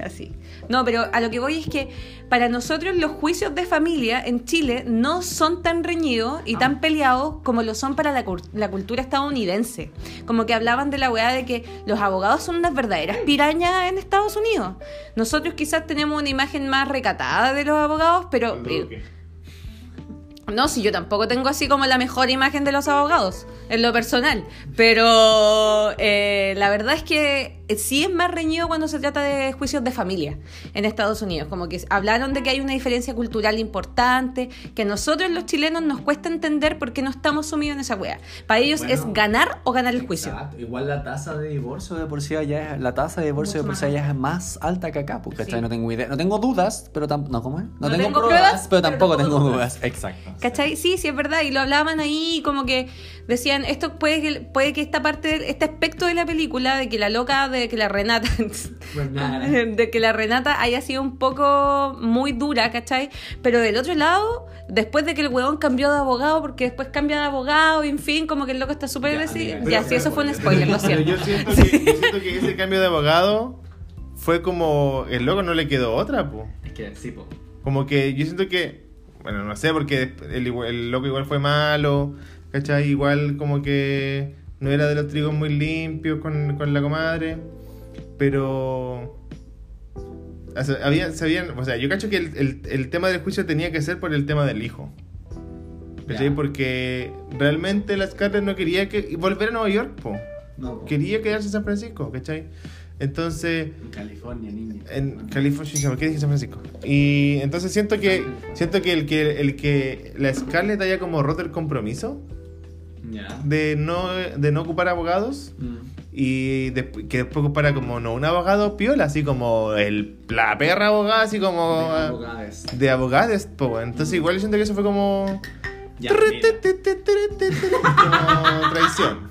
Así. No, pero a lo que voy es que para nosotros los juicios de familia en Chile no son tan reñidos y tan peleados como lo son para la, cultura estadounidense. Como que hablaban de la weá de que los abogados son unas verdaderas pirañas en Estados Unidos. Nosotros quizás tenemos una imagen más recatada de los abogados, pero... Duque. No, si yo tampoco tengo así como la mejor imagen de los abogados, en lo personal. Pero eh, la verdad es que sí es más reñido cuando se trata de juicios de familia en Estados Unidos. Como que hablaron de que hay una diferencia cultural importante, que a nosotros los chilenos nos cuesta entender por qué no estamos sumidos en esa wea. Para ellos Bueno, es ganar o ganar el juicio. Exacto. Igual la tasa de divorcio de por sí allá es, la tasa de divorcio Mucho de por sí más allá es más alta que acá, porque Sí. no tengo idea, no tengo dudas, pero tampoco, no, ¿cómo es? No, No tengo, tengo pruebas, pruebas, pero tampoco tengo dudas. dudas. Exacto. ¿Cachai? Sí, sí, es verdad. Y lo hablaban ahí como que decían, esto puede que, puede que esta parte, este aspecto de la película, de que la loca, de que la Renata, de que la Renata haya sido un poco muy dura, ¿cachai? Pero del otro lado, después de que el huevón cambió de abogado, porque después cambia de abogado, y en fin, como que el loco está súper... Ya, amiga, Ya, sí, eso fue un spoiler, lo Pero siento. yo siento, que, yo siento que ese cambio de abogado fue como. El loco no le quedó otra, po. Es que sí, po. Como que yo siento que. Bueno, no sé, porque el, igual- el loco igual fue malo. ¿Cachai? Igual como que no era de los trigos muy limpios con, con la comadre. Pero. había, sabían, o sea, yo cacho que el, el- el tema del juicio tenía que ser por el tema del hijo. ¿Cachai? Ya. Porque realmente la Scarlett no quería que volver a Nueva York, po. No, po. Quería quedarse en San Francisco, ¿cachai? Entonces, En California, niña. en California, ¿por qué dije San Francisco? Y entonces siento que siento que el que el que la Scarlett haya como roto el compromiso De no de no ocupar abogados Mm. y que después ocupara como no un abogado piola, así como el la perra abogada, así como De ah, abogados. de abogados, po, entonces igual yo siento que eso fue como Ya, como traición.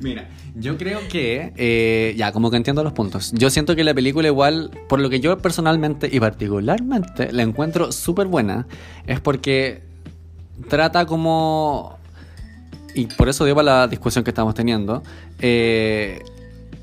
Mira, yo creo que, eh, ya, como que entiendo los puntos. Yo siento que la película igual, por lo que yo personalmente y particularmente la encuentro súper buena, es porque trata como, y por eso para la discusión que estamos teniendo, eh,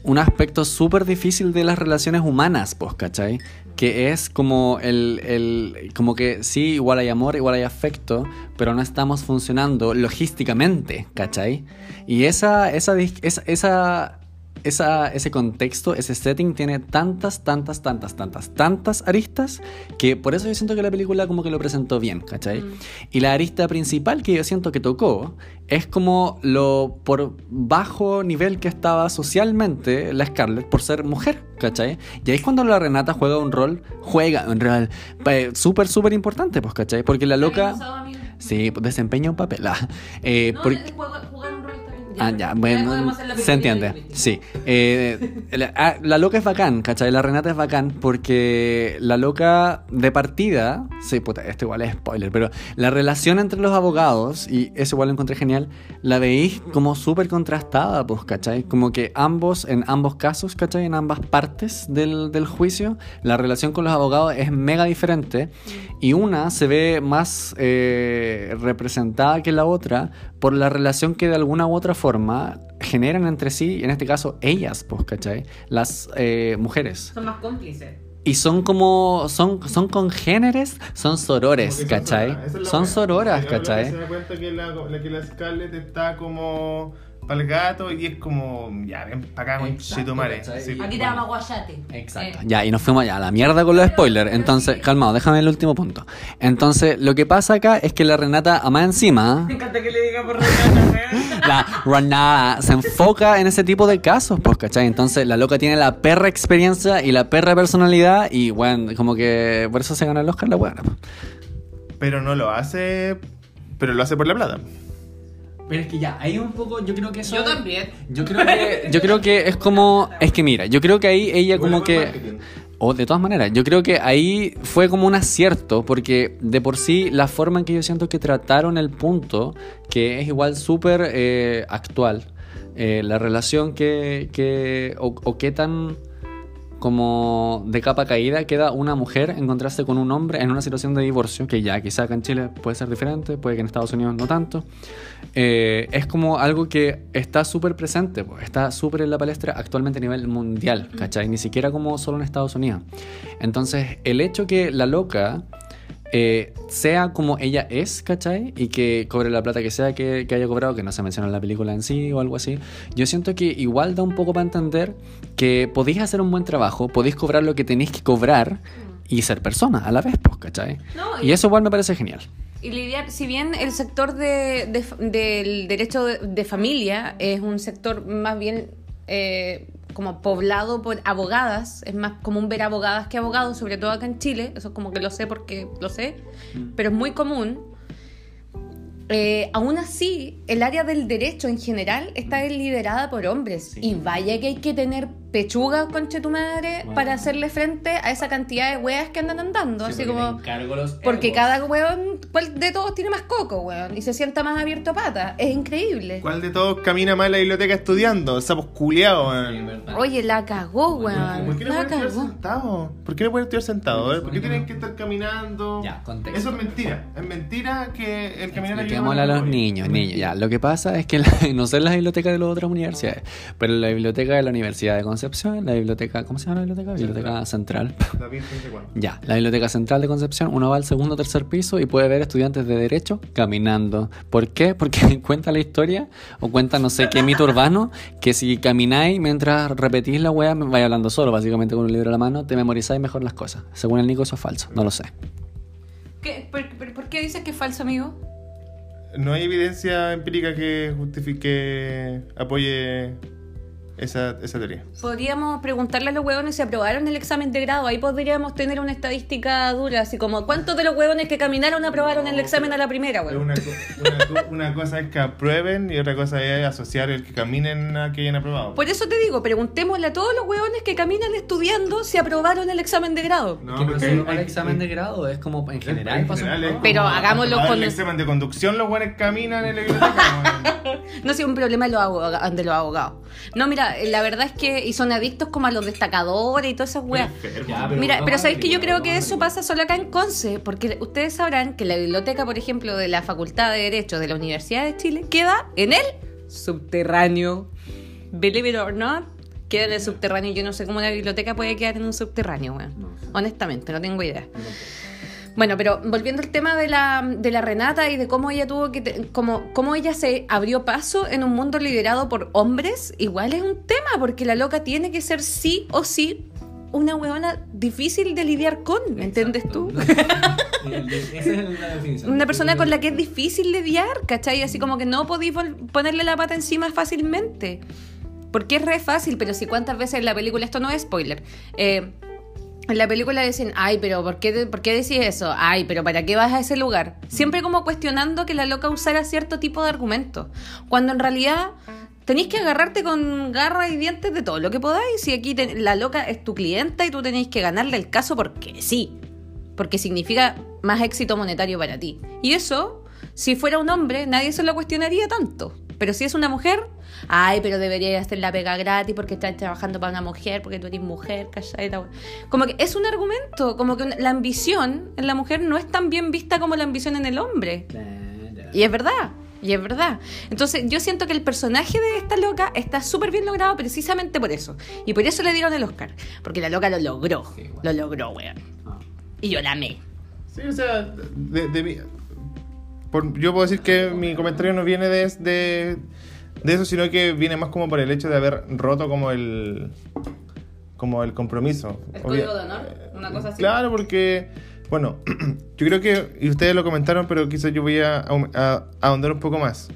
un aspecto súper difícil de las relaciones humanas, pues, ¿cachai? Que es como el, el- como que sí, igual hay amor, igual hay afecto, pero no estamos funcionando logísticamente, ¿cachai? Y esa, esa, esa- ese contexto, ese setting tiene tantas, tantas, tantas, tantas, tantas aristas que por eso yo siento que la película como que lo presentó bien, ¿cachai? Mm. Y la arista principal que yo siento que tocó es como lo por bajo nivel que estaba socialmente la Scarlett por ser mujer, ¿cachai? Y ahí es cuando la Renata juega un rol, juega un rol eh, súper, súper importante, pues, ¿cachai? Porque la loca... Sí, pues, desempeña un papel. ah. Eh, porque- Ah, ya, bueno, se entiende. Sí. Eh, la, ah, la loca es bacán, ¿cachai? La Renata es bacán porque la loca de partida, sí, puta, esto igual es spoiler, pero la relación entre los abogados, y eso igual lo encontré genial, la veis como súper contrastada, pues, ¿cachai? Como que ambos, en ambos casos, ¿cachai? En ambas partes del, del juicio, la relación con los abogados es mega diferente y una se ve más eh, representada que la otra por la relación que de alguna u otra forma generan entre sí, en este caso ellas, pues, ¿cachai? Las eh, mujeres. Son más cómplices. Y son como, son, son congéneres, son sorores, son ¿cachai? sororas, es Son sororas, ¿cachai? Se da cuenta que la, la- que la Scarlett está como para el gato y es como, ya, ven para acá, con Exacto, Chitumare. ¿cachai? Sí, Aquí te bueno. llama guayate. Exacto. Eh. Ya, y nos fuimos ya a la mierda con los spoilers. Entonces, calmado, déjame el último punto. Entonces, lo que pasa acá es que la Renata, a más encima, Me encanta que le diga por Renata, la Renata se enfoca en ese tipo de casos, pues, ¿cachai? Entonces, la loca tiene la perra experiencia y la perra personalidad y, bueno, como que por eso se gana el Oscar la buena. Pero no lo hace, pero lo hace por la plata. Pero es que ya, ahí un poco, yo creo que eso... Yo también. Yo creo que, yo creo que es como, es que mira, yo creo que ahí ella como que... O de todas maneras, yo creo que ahí fue como un acierto, porque de por sí la forma en que yo siento que trataron el punto, que es igual súper eh, actual, eh, la relación que, que o, o qué tan como de capa caída queda una mujer encontrarse con un hombre en una situación de divorcio, que ya quizá acá en Chile puede ser diferente, puede que en Estados Unidos no tanto, eh, es como algo que está súper presente, está súper en la palestra actualmente a nivel mundial, ¿cachai? Ni siquiera como solo en Estados Unidos. Entonces, el hecho que la loca eh, sea como ella es, ¿cachai? Y que cobre la plata que sea que, que haya cobrado, que no se menciona en la película en sí o algo así, yo siento que igual da un poco para entender que podéis hacer un buen trabajo, podéis cobrar lo que tenéis que cobrar y ser persona a la vez, pues, ¿cachai? No, Y eso igual me parece genial. Y lidiar, si bien el sector de, de- del derecho de, de familia es un sector más bien eh, como poblado por abogadas, es más común ver abogadas que abogados, sobre todo acá en Chile, eso como que lo sé porque lo sé, pero es muy común. Eh, aún así, el área del derecho en general está liderada por hombres. Sí. Y vaya que hay que tener pechuga, conche tu madre, Bueno. para hacerle frente a esa cantidad de weas que andan andando. así como. Porque cada weón, ¿cuál de todos tiene más coco, weón? Y se sienta más abierto a pata. Es increíble. ¿Cuál de todos camina más en la biblioteca estudiando? Sapos culiados, weón. Oye, la cagó, weón. ¿Por qué no La pueden estudiar cagó. sentados? ¿Por qué no pueden estudiar sentados? ¿Por qué tienen que estar caminando? Ya, contexto. Eso es mentira. Es mentira que el caminar Expliquémosle a los niños, niños. Ya, lo que pasa es que la- no sé en las bibliotecas de las otras universidades, pero en la biblioteca de la Universidad de Concepción, la biblioteca, ¿cómo se llama la biblioteca? Biblioteca Central. David, no sé cuándo. Ya, la Biblioteca Central de Concepción, uno va al segundo o tercer piso y puede ver estudiantes de Derecho caminando. ¿Por qué? Porque cuenta la historia o cuenta no sé qué mito urbano que si camináis mientras repetís la wea, vais hablando solo, básicamente con un libro a la mano, te memorizáis mejor las cosas. Según el Nico, eso es falso, no lo sé. ¿Qué? ¿Por, por- por qué dices que es falso, amigo? no hay evidencia empírica que justifique, apoye esa, esa teoría. Podríamos preguntarle a los huevones si aprobaron el examen de grado. Ahí podríamos tener una estadística dura, así como ¿cuántos de los huevones que caminaron aprobaron el examen a la primera, huevón? Una, co- una co- una cosa es que aprueben y otra cosa es asociar el que caminen a que hayan aprobado. Por eso te digo, preguntémosle a todos los huevones que caminan estudiando si aprobaron el examen de grado. No, que no es solo hay- para el examen de grado, es como en general. en general, es Pero como hagámoslo con- el examen de conducción, los buenos caminan en la biblioteca. No sé, un problema de los abogados. No, mira, la verdad es que y son adictos como a los destacadores y todas esas weas. Mira, pero sabéis que yo creo que eso pasa solo acá en Conce, porque ustedes sabrán que la biblioteca, por ejemplo, de la Facultad de Derecho de la Universidad de Chile queda en el subterráneo. Believe it or not, queda en el subterráneo. Yo no sé cómo la biblioteca puede quedar en un subterráneo, weón. Honestamente, no tengo idea. Bueno, pero volviendo al tema de la, de la Renata y de cómo ella tuvo que, te- cómo, cómo ella se abrió paso en un mundo liderado por hombres, igual es un tema, porque la loca tiene que ser sí o sí una huevona difícil de lidiar con, ¿me entiendes tú? Esa es la definición. Una persona con la que es difícil lidiar, ¿cachai? Así como que no podéis ponerle la pata encima fácilmente. Porque es re fácil, pero si cuántas veces en la película, esto no es spoiler, eh, en la película dicen, ay, pero ¿por qué, ¿por qué decís eso? Ay, pero ¿para qué vas a ese lugar? Siempre como cuestionando que la loca usara cierto tipo de argumentos. Cuando en realidad tenéis que agarrarte con garra y dientes de todo lo que podáis. Si aquí la loca es tu clienta y tú tenéis que ganarle el caso porque sí. Porque significa más éxito monetario para ti. Y eso, si fuera un hombre, nadie se lo cuestionaría tanto. Pero si es una mujer, ay, pero debería hacer la pega gratis porque estás trabajando para una mujer, porque tú eres mujer, wea. Como que es un argumento, como que la ambición en la mujer no es tan bien vista como la ambición en el hombre. Y es verdad, y es verdad. Entonces yo siento que el personaje de esta loca está súper bien logrado precisamente por eso. Y por eso le dieron el Oscar. Porque la loca lo logró. Sí, bueno. Lo logró, weón. Ah. Y yo la amé. Sí, o sea, de, de por- yo puedo decir que mi comentario no viene de, de, de eso, sino que viene más como por el hecho de haber roto como el como el compromiso. ¿El código de honor? ¿Una cosa así? Claro, porque, bueno, yo creo que, y ustedes lo comentaron, pero quizás yo voy a ahondar un poco más.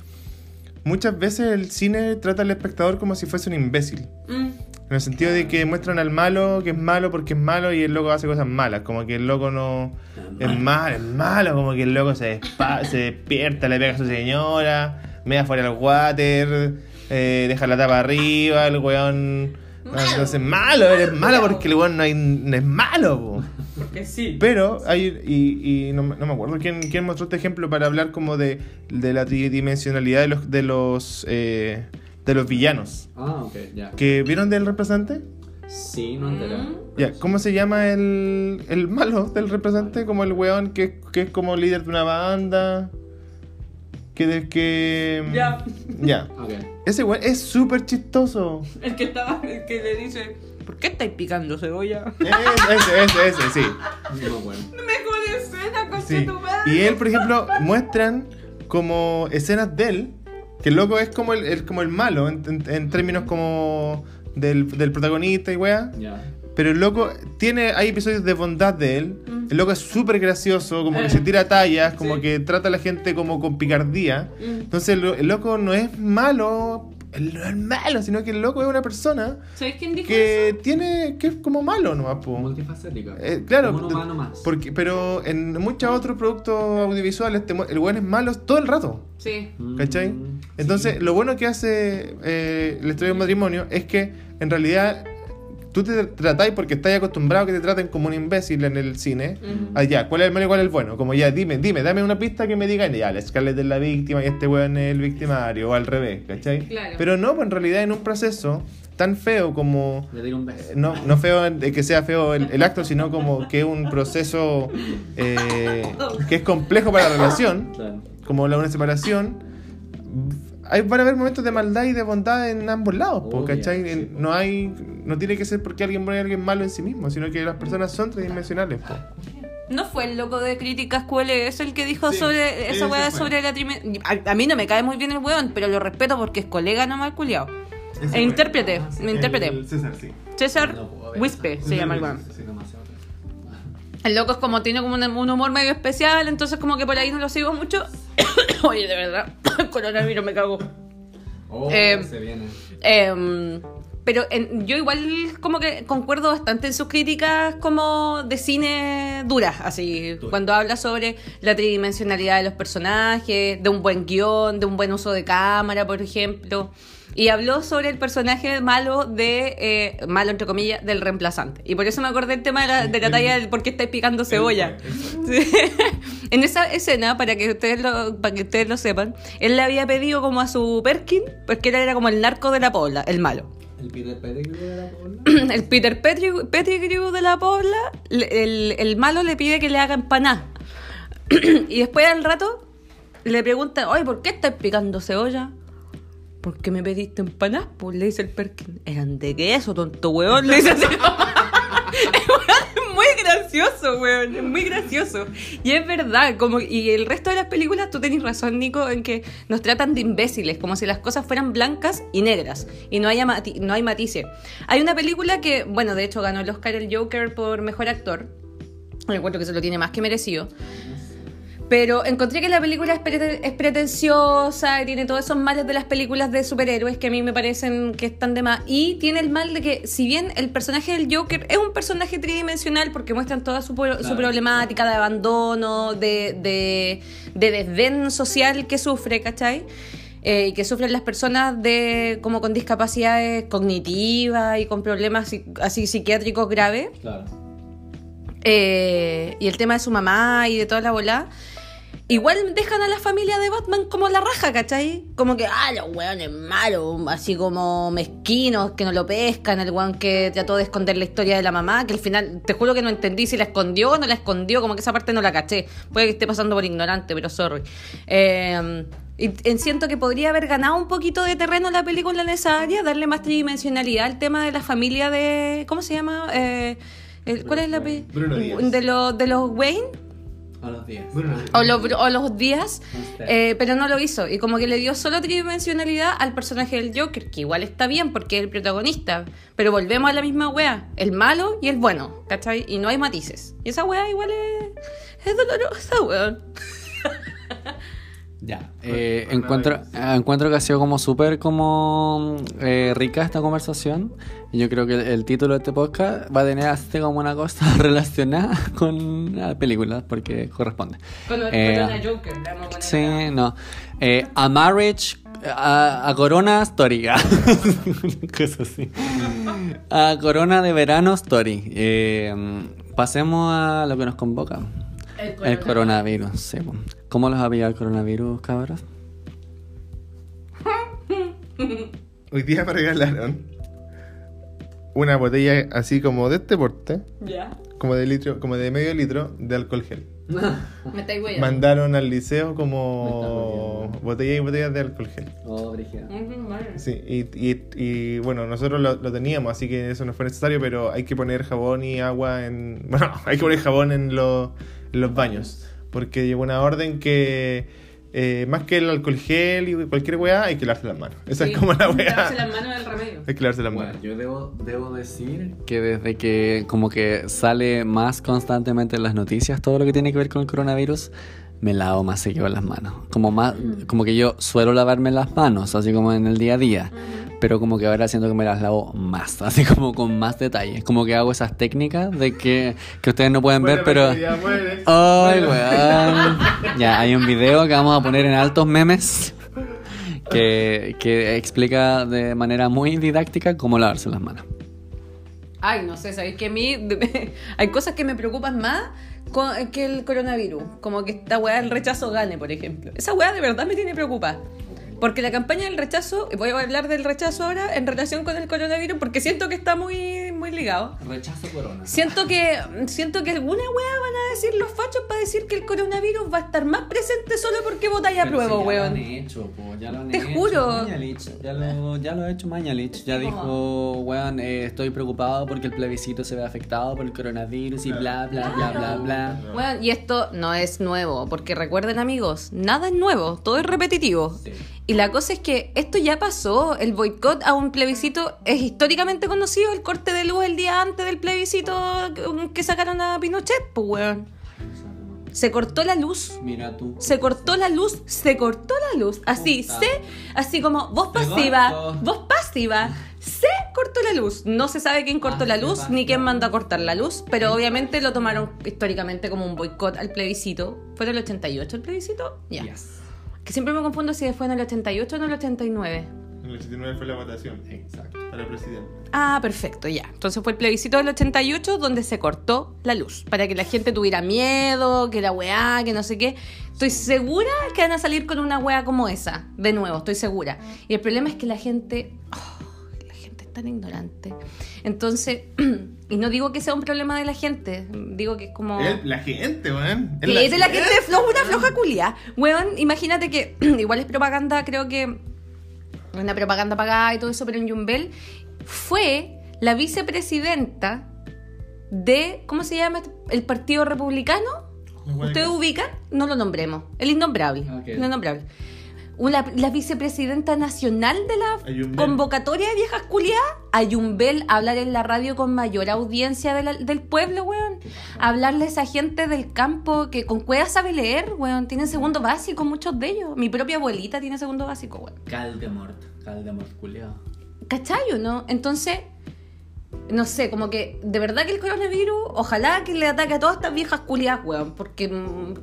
Muchas veces el cine trata al espectador como si fuese un imbécil. Mm. En el sentido de que muestran al malo que es malo porque es malo y el loco hace cosas malas. Como que el loco no. Es malo, es malo. Como que el loco se, despa- se despierta, le pega a su señora, me da fuera al water, eh, deja la tapa arriba, el weón. Entonces, malo, eres malo porque el weón no, hay- no es malo. po. Porque sí. Pero hay, y, y no, me- no me acuerdo quién, quién mostró este ejemplo para hablar como de, de la tridimensionalidad de los, de los, eh, de los villanos. Ah, ok, ya. ¿Que vieron del representante? Sí, no entera. Mm. Ya, ¿cómo se llama el, el malo del representante? Como el weón que, que es como líder de una banda. Que de que. Ya. Ya. Ok. Ese weón es súper chistoso. El que estaba, el que le dice, ¿por qué estáis picando cebolla? Ese, ese, ese, sí. No me acuerdo. Mejor escena, con Sí. Y él, por ejemplo, muestran como escenas de él, que el loco es como el, el- como el malo, en, en- en términos como del, del protagonista y weá. Pero el loco tiene, hay episodios de bondad de él. Mm. El loco es súper gracioso, como que se tira tallas, como Sí. que trata a la gente como con picardía. Mm. Entonces el, el loco no es malo, no es malo, sino que el loco es una persona ¿Sabéis quién dijo que eso? tiene, que es como malo po. Multifacética. Eh, claro, Como un humano más. porque, pero en muchos otros productos audiovisuales te el weón es malo todo el rato. Sí. Mm, ¿Cachai? Entonces, sí. lo bueno que hace eh, la historia del matrimonio es que en realidad tú te tratáis porque estás acostumbrado a que te traten como un imbécil en el cine. Ujú. Ah, ¿cuál es el malo y cuál es el bueno? Como ya, dime, dime, dame una pista que me digan, ya, la Scarlett es la víctima y este weón es el victimario, o al revés, ¿cachai? Claro. Pero no, pues en realidad en un proceso tan feo como Le tiro un beso. no, no feo de que sea feo el, el acto, sino como que es un proceso eh, que es complejo para la relación, Claro. como la una separación. Hay, van a haber momentos de maldad y de bondad en ambos lados, Obvio, ¿cachai? sí, no hay, no tiene que ser porque alguien bueno y alguien malo en sí mismo, sino que las personas son tridimensionales. po. ¿No fue el loco de críticas QLS el que dijo Sí, sobre esa weá sobre la. A, a mí no me cae muy bien el weón, pero lo respeto porque es colega nomás culiao. Ese E intérprete, Ah, sí. me intérprete. El César, sí. César No se llama el weón. Sí. El loco es como tiene como un, un humor medio especial, entonces como que por ahí no lo sigo mucho. Oye, de verdad, el coronavirus me cago. Oh, Eh, se viene. Em, pero en- yo igual como que concuerdo bastante en sus críticas como de cine duras, así, Dura. cuando habla sobre la tridimensionalidad de los personajes, de un buen guion, de un buen uso de cámara, por ejemplo. Y habló sobre el personaje malo de, eh, malo entre comillas, del reemplazante. Y por eso me acordé el tema de la, de la talla del por qué estáis picando cebolla. Sí. en esa escena, para que ustedes lo, para que ustedes lo sepan, él le había pedido como a su Perkin, porque él era como el narco de la pobla, el malo. El Peter Pettigrew de la pobla. El Peter Pettigrew, Pettigrew de la pobla, el, el malo le pide que le haga empaná. y después al rato le pregunta, oye, ¿por qué estás picando cebolla? ¿Por qué me pediste empanadas? Pues le dice el Perkin, eran de queso, tonto huevón. Le dice así. Es muy gracioso, weón. Es muy gracioso. Y es verdad, como y el resto de las películas, tú tenés razón, Nico, en que nos tratan de imbéciles, como si las cosas fueran blancas y negras. Y no, haya mati- no hay matices. Hay una película que, bueno, de hecho ganó el Oscar el Joker por mejor actor. Encuentro que se lo tiene más que merecido. Pero encontré que la película es, es pretenciosa y tiene todos esos males de las películas de superhéroes que a mí me parecen que están de más. Y tiene el mal de que, si bien el personaje del Joker es un personaje tridimensional porque muestran toda su, pro- su Claro. problemática de abandono, de, de, de desdén social que sufre, ¿cachai? Eh, y que sufren las personas de como con discapacidades cognitivas y con problemas así psiquiátricos graves. Claro. Eh, y el tema de su mamá y de toda la bola. Igual dejan a la familia de Batman como la raja, ¿cachai? Como que, ah, los weones malos, así como mezquinos, que no lo pescan, el weón que trató de esconder la historia de la mamá, que al final, te juro que no entendí si la escondió o no la escondió, como que esa parte no la caché. Puede que esté pasando por ignorante, pero sorry. Eh, y siento que podría haber ganado un poquito de terreno la película en esa área, darle más tridimensionalidad al tema de la familia de. ¿Cómo se llama? Eh, el- ¿Cuál es la Bruno Díaz. De, los de los Wayne A los días. o los, o los Díaz, eh, pero no lo hizo. Y como que le dio solo tridimensionalidad al personaje del Joker, que igual está bien porque es el protagonista. Pero volvemos a la misma wea: el malo y el bueno, ¿cachai? Y no hay matices. Y esa wea igual es, es dolorosa, weón. Ya. Eh, encuentro, eh, encuentro que ha sido como súper como eh, rica esta conversación. Y yo creo que el, el título de este podcast va a tener así como una cosa relacionada con la película, porque corresponde. Con, Eh, Joker, Sí, no. Eh, a Marriage. A, a Corona Story. Cosa así. A Corona de Verano Story. Eh, pasemos a lo que nos convoca. El El coronavirus, sí. ¿Cómo los había el coronavirus, cabros? Hoy día me regalaron una botella así como de este porte, Ya. como de litro, como de medio litro de alcohol gel. Me estáis. Mandaron al liceo como botellas y botellas de alcohol gel. Oh, vale. Sí, y, y, y, bueno, nosotros lo, lo teníamos, así que eso no fue necesario, pero hay que poner jabón y agua en... Bueno, hay que poner jabón en, los- en los baños, porque llegó una orden que eh, más que el alcohol gel y cualquier weá, hay que lavarse las manos. Esa Sí, es como la lavarse weá. las manos del remedio. Hay que lavarse las Bueno, manos. yo debo, debo decir que desde que como que sale más constantemente en las noticias todo lo que tiene que ver con el coronavirus, me lavo más seguido las manos. Como más, como que yo suelo lavarme las manos, así como en el día a día. Pero como que ahora siento que me las lavo más, así como con más detalle. Como que hago esas técnicas de que, que ustedes no pueden ver, pero... Ay, weón. Ya, hay un video que vamos a poner en altos memes que, que explica de manera muy didáctica cómo lavarse las manos. Ay, no sé, sabéis que a mí hay cosas que me preocupan más que el coronavirus. Como que esta weá del rechazo gane, por ejemplo. Esa weá de verdad me tiene preocupada. Porque la campaña del rechazo, voy a hablar del rechazo ahora en relación con el coronavirus, porque siento que está muy, muy ligado. Rechazo corona. Siento que, siento que alguna weá van a decir los fachos para decir que el coronavirus va a estar más presente solo porque votáis a prueba, ya weón. Lo han hecho, po, ya lo han Te hecho. juro. Mañalich, ya, lo, ya lo ha hecho Mañalich. Ya dijo, weón, eh, estoy preocupado porque el plebiscito se ve afectado por el coronavirus y bla, bla, bla, bla, bla. Bueno, y esto no es nuevo, porque recuerden amigos, nada es nuevo, todo es repetitivo. Sí. Y la cosa es que esto ya pasó, el boicot a un plebiscito es históricamente conocido, el corte de luz el día antes del plebiscito que- sacaron a Pinochet, pues weón. Se cortó la luz. Mira tú. Se cortó la luz, se cortó la luz. Así, Puta. se, así como voz pasiva, voz pasiva, se cortó la luz. No se sabe quién cortó Ah, la luz ni quién mandó a cortar la luz, pero obviamente lo tomaron históricamente como un boicot al plebiscito. ¿Fue en el 88 el plebiscito? Ya. Yes. Que siempre me confundo si fue en el 88 o en el 89. En el 89 fue la votación Exacto. para presidente. Ah, perfecto, ya. Entonces fue el plebiscito del 88 donde se cortó la luz. Para que la gente tuviera miedo, que la weá, que no sé qué. Estoy segura que van a salir con una weá como esa. De nuevo, estoy segura. Y el problema es que la gente. oh, tan ignorante. Entonces, y no digo que sea un problema de la gente. Digo que es como. La gente, weón. Es de la gente floja, una floja culia. Weón, imagínate que igual es propaganda, creo que una propaganda pagada y todo eso, pero en Yumbel fue la vicepresidenta de, ¿cómo se llama? El Partido Republicano. ¿Ustedes ubican? No lo nombremos. El innombrable. Ok. El innombrable. Una- la vicepresidenta nacional de la Ayumbel. convocatoria de viejas culiadas, Ayumbel, hablar en la radio con mayor audiencia de la- del pueblo, weón. Hablarle a esa gente del campo que con cuevas sabe leer, weón. Tienen segundo básico, muchos de ellos. Mi propia abuelita tiene segundo básico, weón. Caldemort. Caldemort, culiao. ¿Cachayo, no? Entonces, no sé, como que de verdad que el coronavirus, ojalá que le ataque a todas estas viejas culiadas, weón. Porque,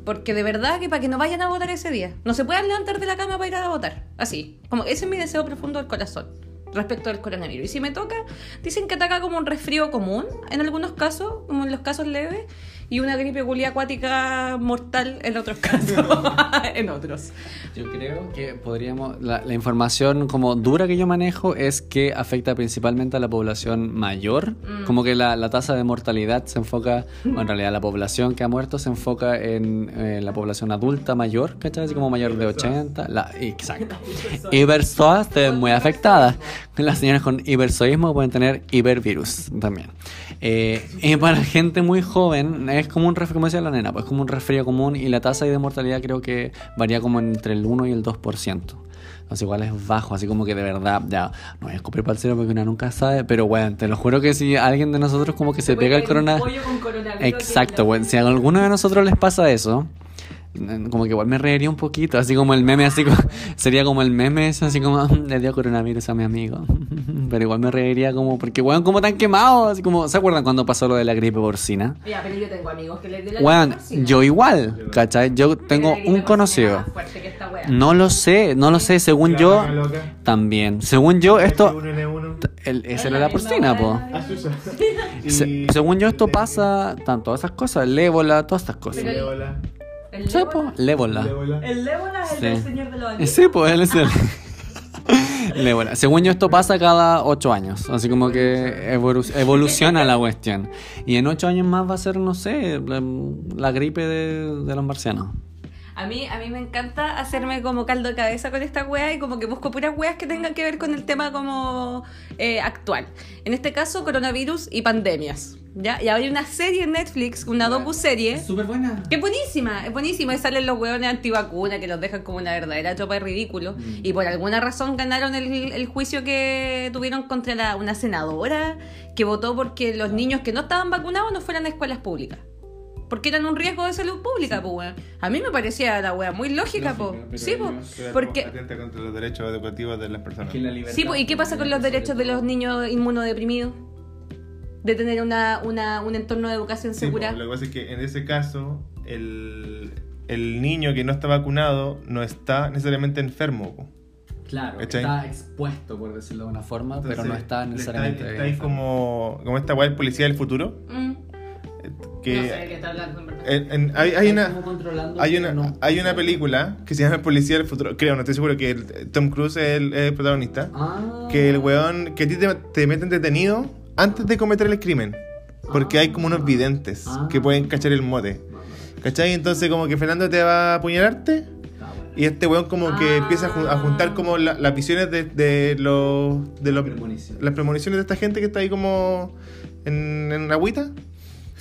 porque de verdad que para que no vayan a votar ese día. No se puedan levantar de la cama para ir a votar. Así. Como ese es mi deseo profundo del corazón respecto al coronavirus. Y si me toca, dicen que ataca como un resfrío común en algunos casos, como en los casos leves, y una gripe culia acuática mortal en otros casos. en otros. Yo creo que podríamos. La, la información como dura que yo manejo es que afecta principalmente a la población mayor. Mm. Como que la, la tasa de mortalidad se enfoca. En realidad, la población que ha muerto se enfoca en eh, la población adulta mayor, ¿cachai? Así como mayor de 80. La, exacto. Ibersoas muy afectadas. Las señoras con ibersoísmo pueden tener ibervirus también. Eh, y para gente muy joven es como un resfrío, como decía la nena, pues como un resfrío común y la tasa de mortalidad creo que varía como entre el 1 y el 2%. Entonces igual es bajo, así como que de verdad, ya, no voy a escupir para el cielo porque uno nunca sabe, pero bueno, te lo juro que si alguien de nosotros como que se pega el corona... Exacto, bueno, si a alguno de nosotros les pasa eso, como que igual me reiría un poquito, así como el meme, así como, sería como el meme, ese, así como, le dio coronavirus a mi amigo. Pero igual me reiría como, porque weón, como tan quemado, así como, ¿se acuerdan cuando pasó lo de la gripe porcina? Ya, pero yo tengo amigos que les dio la Weón, gripe porcina. yo igual, ¿cachai? Yo tengo un conocido. que esta. No lo sé, no lo sé, según yo, también. Según yo, esto, N1. el, esa era la porcina, po. Ah. Se- según yo, esto pasa, tanto esas cosas, el ébola, todas estas cosas. Pero- Ébola. El Sí, po, Lébola- el ébola. Ébola. El Lébola es el Sí. del Señor de los Anillos. Sí, pues él es el. el ébola. Según yo, esto pasa cada ocho años. Así como que evolu- evoluciona la cuestión. Y en ocho años más va a ser, no sé, la, la gripe de, de los marcianos. A mí, a mí me encanta hacerme como caldo de cabeza con esta wea y como que busco puras weas que tengan que ver con el tema como eh, actual. En este caso, coronavirus y pandemias. ¿Ya? Y hay una serie en Netflix, una docu-serie. súper buena. Que es buenísima, es buenísima. Y salen los hueones antivacuna que los dejan como una verdadera tropa de ridículo. Mm. Y por alguna razón ganaron el, el juicio que tuvieron contra la- una senadora que votó porque los niños que no estaban vacunados no fueran a escuelas públicas. Porque eran un riesgo de salud pública, pues, weón. A mí me parecía la wea muy lógica, Lógica, pues. pero Sí, pues. Pero Porque. Atenta contra los derechos educativos de las personas. Sí, pues, ¿y qué pasa con los derechos de los niños inmunodeprimidos? De tener una, una, un entorno de educación Sí, segura. po, lo que pasa es que en ese caso, el, el niño que no está vacunado no está necesariamente enfermo. Claro, está expuesto, por decirlo de una forma, pero no está necesariamente. Está, está ahí enfermo. como, como esta del policía del futuro. Mm. eh, No Que sé de qué está hablando, en verdad. en- hay, hay una. Hay que una, no- hay una película que se llama El Policía del Futuro. Creo, no estoy seguro que el- Tom Cruise es el, es el protagonista. Ah. Que el weón, que a ti te, te meten detenido antes de cometer el crimen. Porque hay como unos videntes Ah. que pueden cachar el mote. ¿Cachai? Entonces como que Fernando te va a apuñalarte y este weón como que Ah. empieza a, jun- a juntar como la- las visiones de, de los... De los Premoniciones. las premoniciones de esta gente que está ahí como en, en la agüita.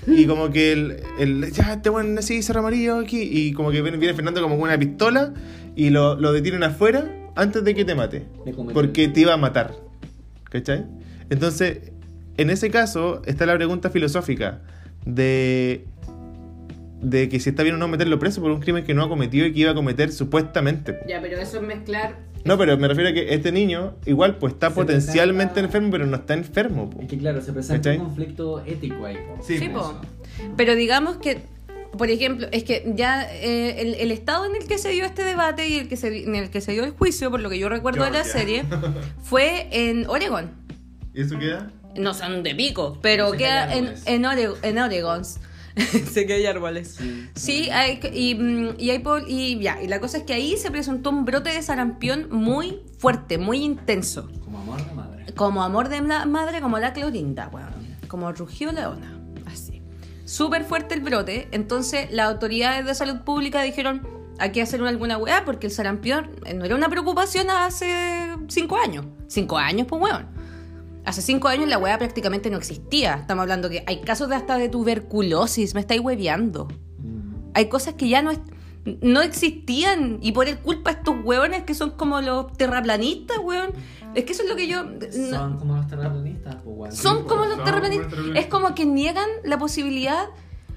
Y como que el, el ya este weón así, cerro amarillo aquí. Y como que viene, viene Fernando como con una pistola y lo, lo detienen afuera antes de que te mate. Porque te iba a matar. ¿Cachai? Entonces, en ese caso está la pregunta filosófica de de que si está bien o no meterlo preso por un crimen que no ha cometido y que iba a cometer supuestamente. Ya, pero eso es mezclar. No, pero me refiero a que este niño igual pues está Se potencialmente presenta- enfermo, pero no está enfermo. po. Es que claro, se presenta ¿Cachai? un conflicto ético ahí. po. Sí, Sí, po. Pero digamos que, por ejemplo, es que ya eh, el, el estado en el que se dio este debate y el que se, en el que se dio el juicio, por lo que yo recuerdo de la serie, fue en Oregon. ¿Y eso queda? No son de pico, pero queda en, en, Ore- en Oregon. sé que hay árboles. Sí. Sí, hay, y, mm, y, hay y ya, y la cosa es que ahí se presentó un brote de sarampión muy fuerte, muy intenso. Como amor de madre. Como amor de la madre, como la Clorinda, weón. Como rugió leona. Así. Súper fuerte el brote. Entonces, las autoridades de salud pública dijeron: hay que hacer alguna weá, porque el sarampión eh, no era una preocupación hace cinco años. Cinco años, pues weón. Hace cinco años la weá prácticamente no existía. Estamos hablando que hay casos de hasta de tuberculosis. Me estáis hueveando. Mm. Hay cosas que ya no, es- no existían y por el culpa de estos hueones que son como los terraplanistas, weón. Es que eso es lo que yo... no- Son como los terraplanistas, pues, son como los son terraplanistas. como los terraplanistas. Es como que niegan la posibilidad...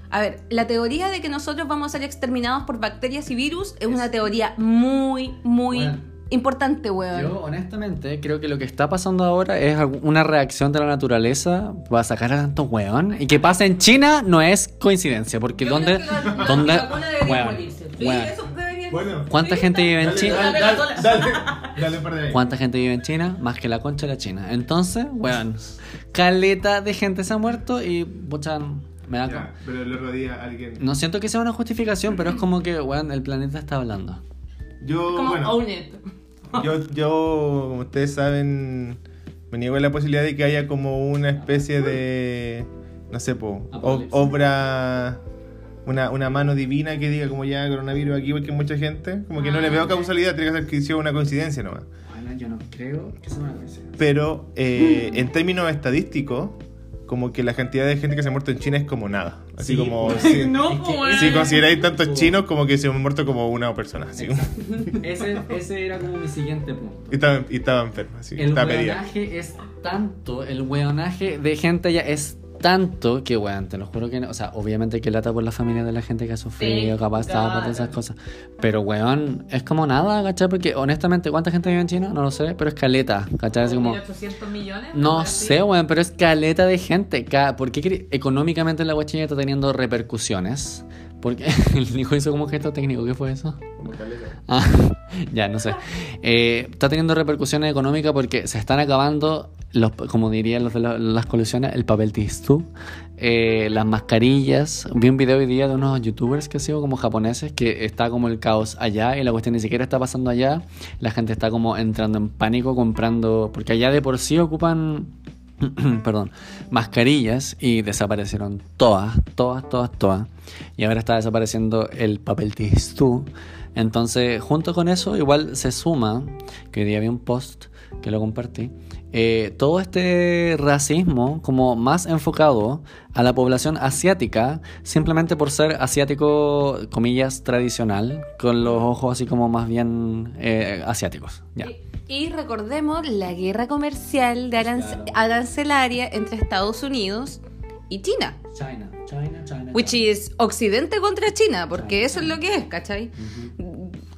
A ver, la teoría de que nosotros vamos a ser exterminados por bacterias y virus es una teoría muy, muy Bueno. Importante, weón. Yo, honestamente, creo que lo que está pasando ahora es una reacción de la naturaleza para sacar a tantos weón. Y que pase en China no es coincidencia, porque Yo que la- ¿Dónde? la weón. Sí, weón. eso debería- Bueno. ¿Cuánta Sí, gente vive en Dale, China? dale, Dale, dale. ¿Cuánta gente vive en China? Más que la concha de la China. Entonces, weón, caleta de gente se ha muerto y, pucha, me da... Ya, pero le rodea a alguien. No siento que sea una justificación, pero es como que, weón, el planeta está hablando. Yo, Como bueno, own it. Yo, yo, como ustedes saben, me niego a la posibilidad de que haya como una especie de, no sé, po, obra, una, una mano divina que diga como ya coronavirus aquí porque mucha gente. Como que no le veo causalidad, tiene que ser que sea una coincidencia nomás. Bueno, yo no creo que sea una coincidencia. Pero eh, en términos estadísticos, como que la cantidad de gente que se ha muerto en China es como nada. Así Sí, como... pues. Si, No, Es que weón. si consideráis tantos Pues. chinos, como que se han muerto como una persona. Así, Ese, ese era como mi siguiente punto. y, estaba, y estaba enferma, así, El weonaje es tanto, el weonaje de gente ya es tanto que, weón, te lo juro que no. O sea, obviamente que lata por la familia de la gente que ha sufrido, Sí, capaz estaba por claro. esas cosas. Pero, weón, es como nada, ¿cachai? Porque, honestamente, ¿cuánta gente vive en China? No lo sé, pero es caleta, ¿cachai? Así como. 800 millones. No sé, weón, pero es caleta de gente. ¿Por qué económicamente la guachina está teniendo repercusiones? Porque el hijo hizo como gesto técnico, ¿qué fue eso? Ah, ya, no sé. Eh, está teniendo repercusiones económicas porque se están acabando, los, como dirían los de la- las colusiones, el papel tissue, eh, las mascarillas. Vi un video hoy día de unos youtubers que sigo como japoneses que está como el caos allá y la cuestión ni siquiera está pasando allá. La gente está como entrando en pánico comprando, porque allá de por sí ocupan perdón, mascarillas y desaparecieron todas, todas, todas, todas. Y ahora está desapareciendo el papel tissue. Entonces, junto con eso, igual se suma, que hoy día vi un post que lo compartí, eh, todo este racismo como más enfocado a la población asiática, simplemente por ser asiático, comillas, tradicional, con los ojos así como más bien eh, asiáticos. Y, y recordemos la guerra comercial de Claro. arancelaria entre Estados Unidos y China. China, China, China. Which is Occidente contra China, porque eso es lo que es, ¿cachai?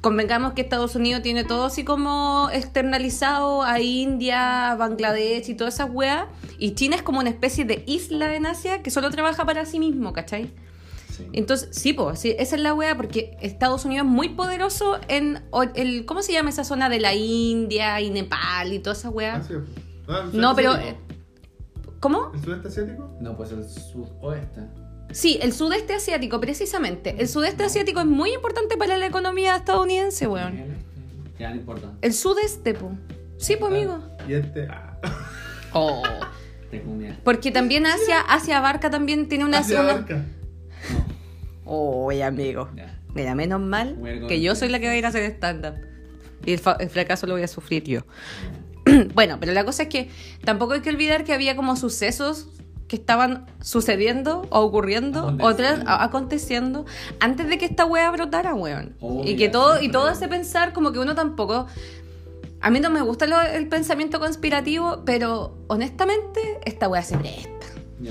Convengamos que Estados Unidos tiene todo así como externalizado a India, a Bangladesh y todas esas weas. Y China es como una especie de isla en Asia que solo trabaja para sí mismo, ¿cachai? Sí. Entonces, sí, pues, sí, esa es la wea, porque Estados Unidos es muy poderoso en el, ¿cómo se llama esa zona de la India y Nepal y toda esa wea? Ah, sí. Ah, ¿el No, pero... asiático? ¿Cómo? ¿El sudeste asiático? No, pues el sudoeste. Sí, el sudeste asiático, precisamente. El sudeste asiático es muy importante para la economía estadounidense, weón. Ya no importa. El sudeste, po. Sí, pues, amigo. Y este. Ah. Oh. Porque también Asia, Asia abarca también tiene una Hacia zona. Abarca. Oye, amigo. Ya. Mira, menos mal que yo soy la que va a ir a hacer stand-up. Y el, fa- el fracaso lo voy a sufrir yo. bueno, pero la cosa es que tampoco hay que olvidar que había como sucesos que estaban sucediendo o ocurriendo o Aconteciendo. antes de que esta wea brotara, weón. Oh, y que todo, y todo hace pensar como que uno tampoco. A mí no me gusta lo- el pensamiento conspirativo, pero honestamente, esta weá se presta.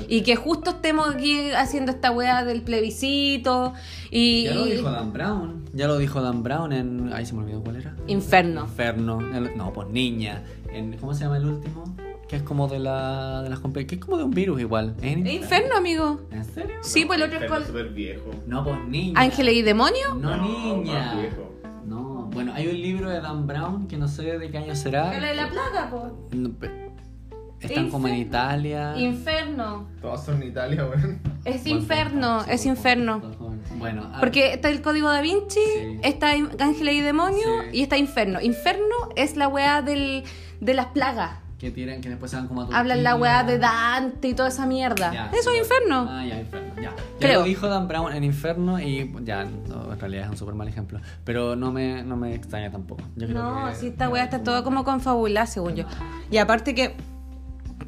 Y que justo estemos aquí haciendo esta weá del plebiscito y. Ya lo dijo Dan Brown. Ya lo dijo Dan Brown en. Ahí se me olvidó cuál era. Inferno. Inferno. El- No, pues niña. En... ¿Cómo se llama el último? Que es como de la. de las Que es como de un virus igual. ¿Es en ¿Es Inferno, amigo. ¿En serio? Sí, pues el otro es con. súper viejo. No, pues niña. ¿Ángeles y demonios? No, niña. más viejo. No, bueno, hay un libro de Dan Brown que no sé de qué año será. La de la plaga. No, pe- Están como en. Italia. Inferno. Todos son en Italia, weón. Es Buen inferno, es inferno. Bueno, Porque está el código da Vinci, Sí. está Ángeles y demonios Sí. y está Inferno. Inferno es la weá del, de las plagas. Que tiran, que después se van como a Hablan la weá de Dante y toda esa mierda. Ya, Eso sí, es Inferno. Ah, ya, Inferno, ya. Ya Creo. lo dijo Dan Brown en Inferno y ya, no, en realidad es un súper mal ejemplo. Pero no me, no me extraña tampoco. Yo creo No, que- si esta weá está todo como confabulada, según yo. Y aparte que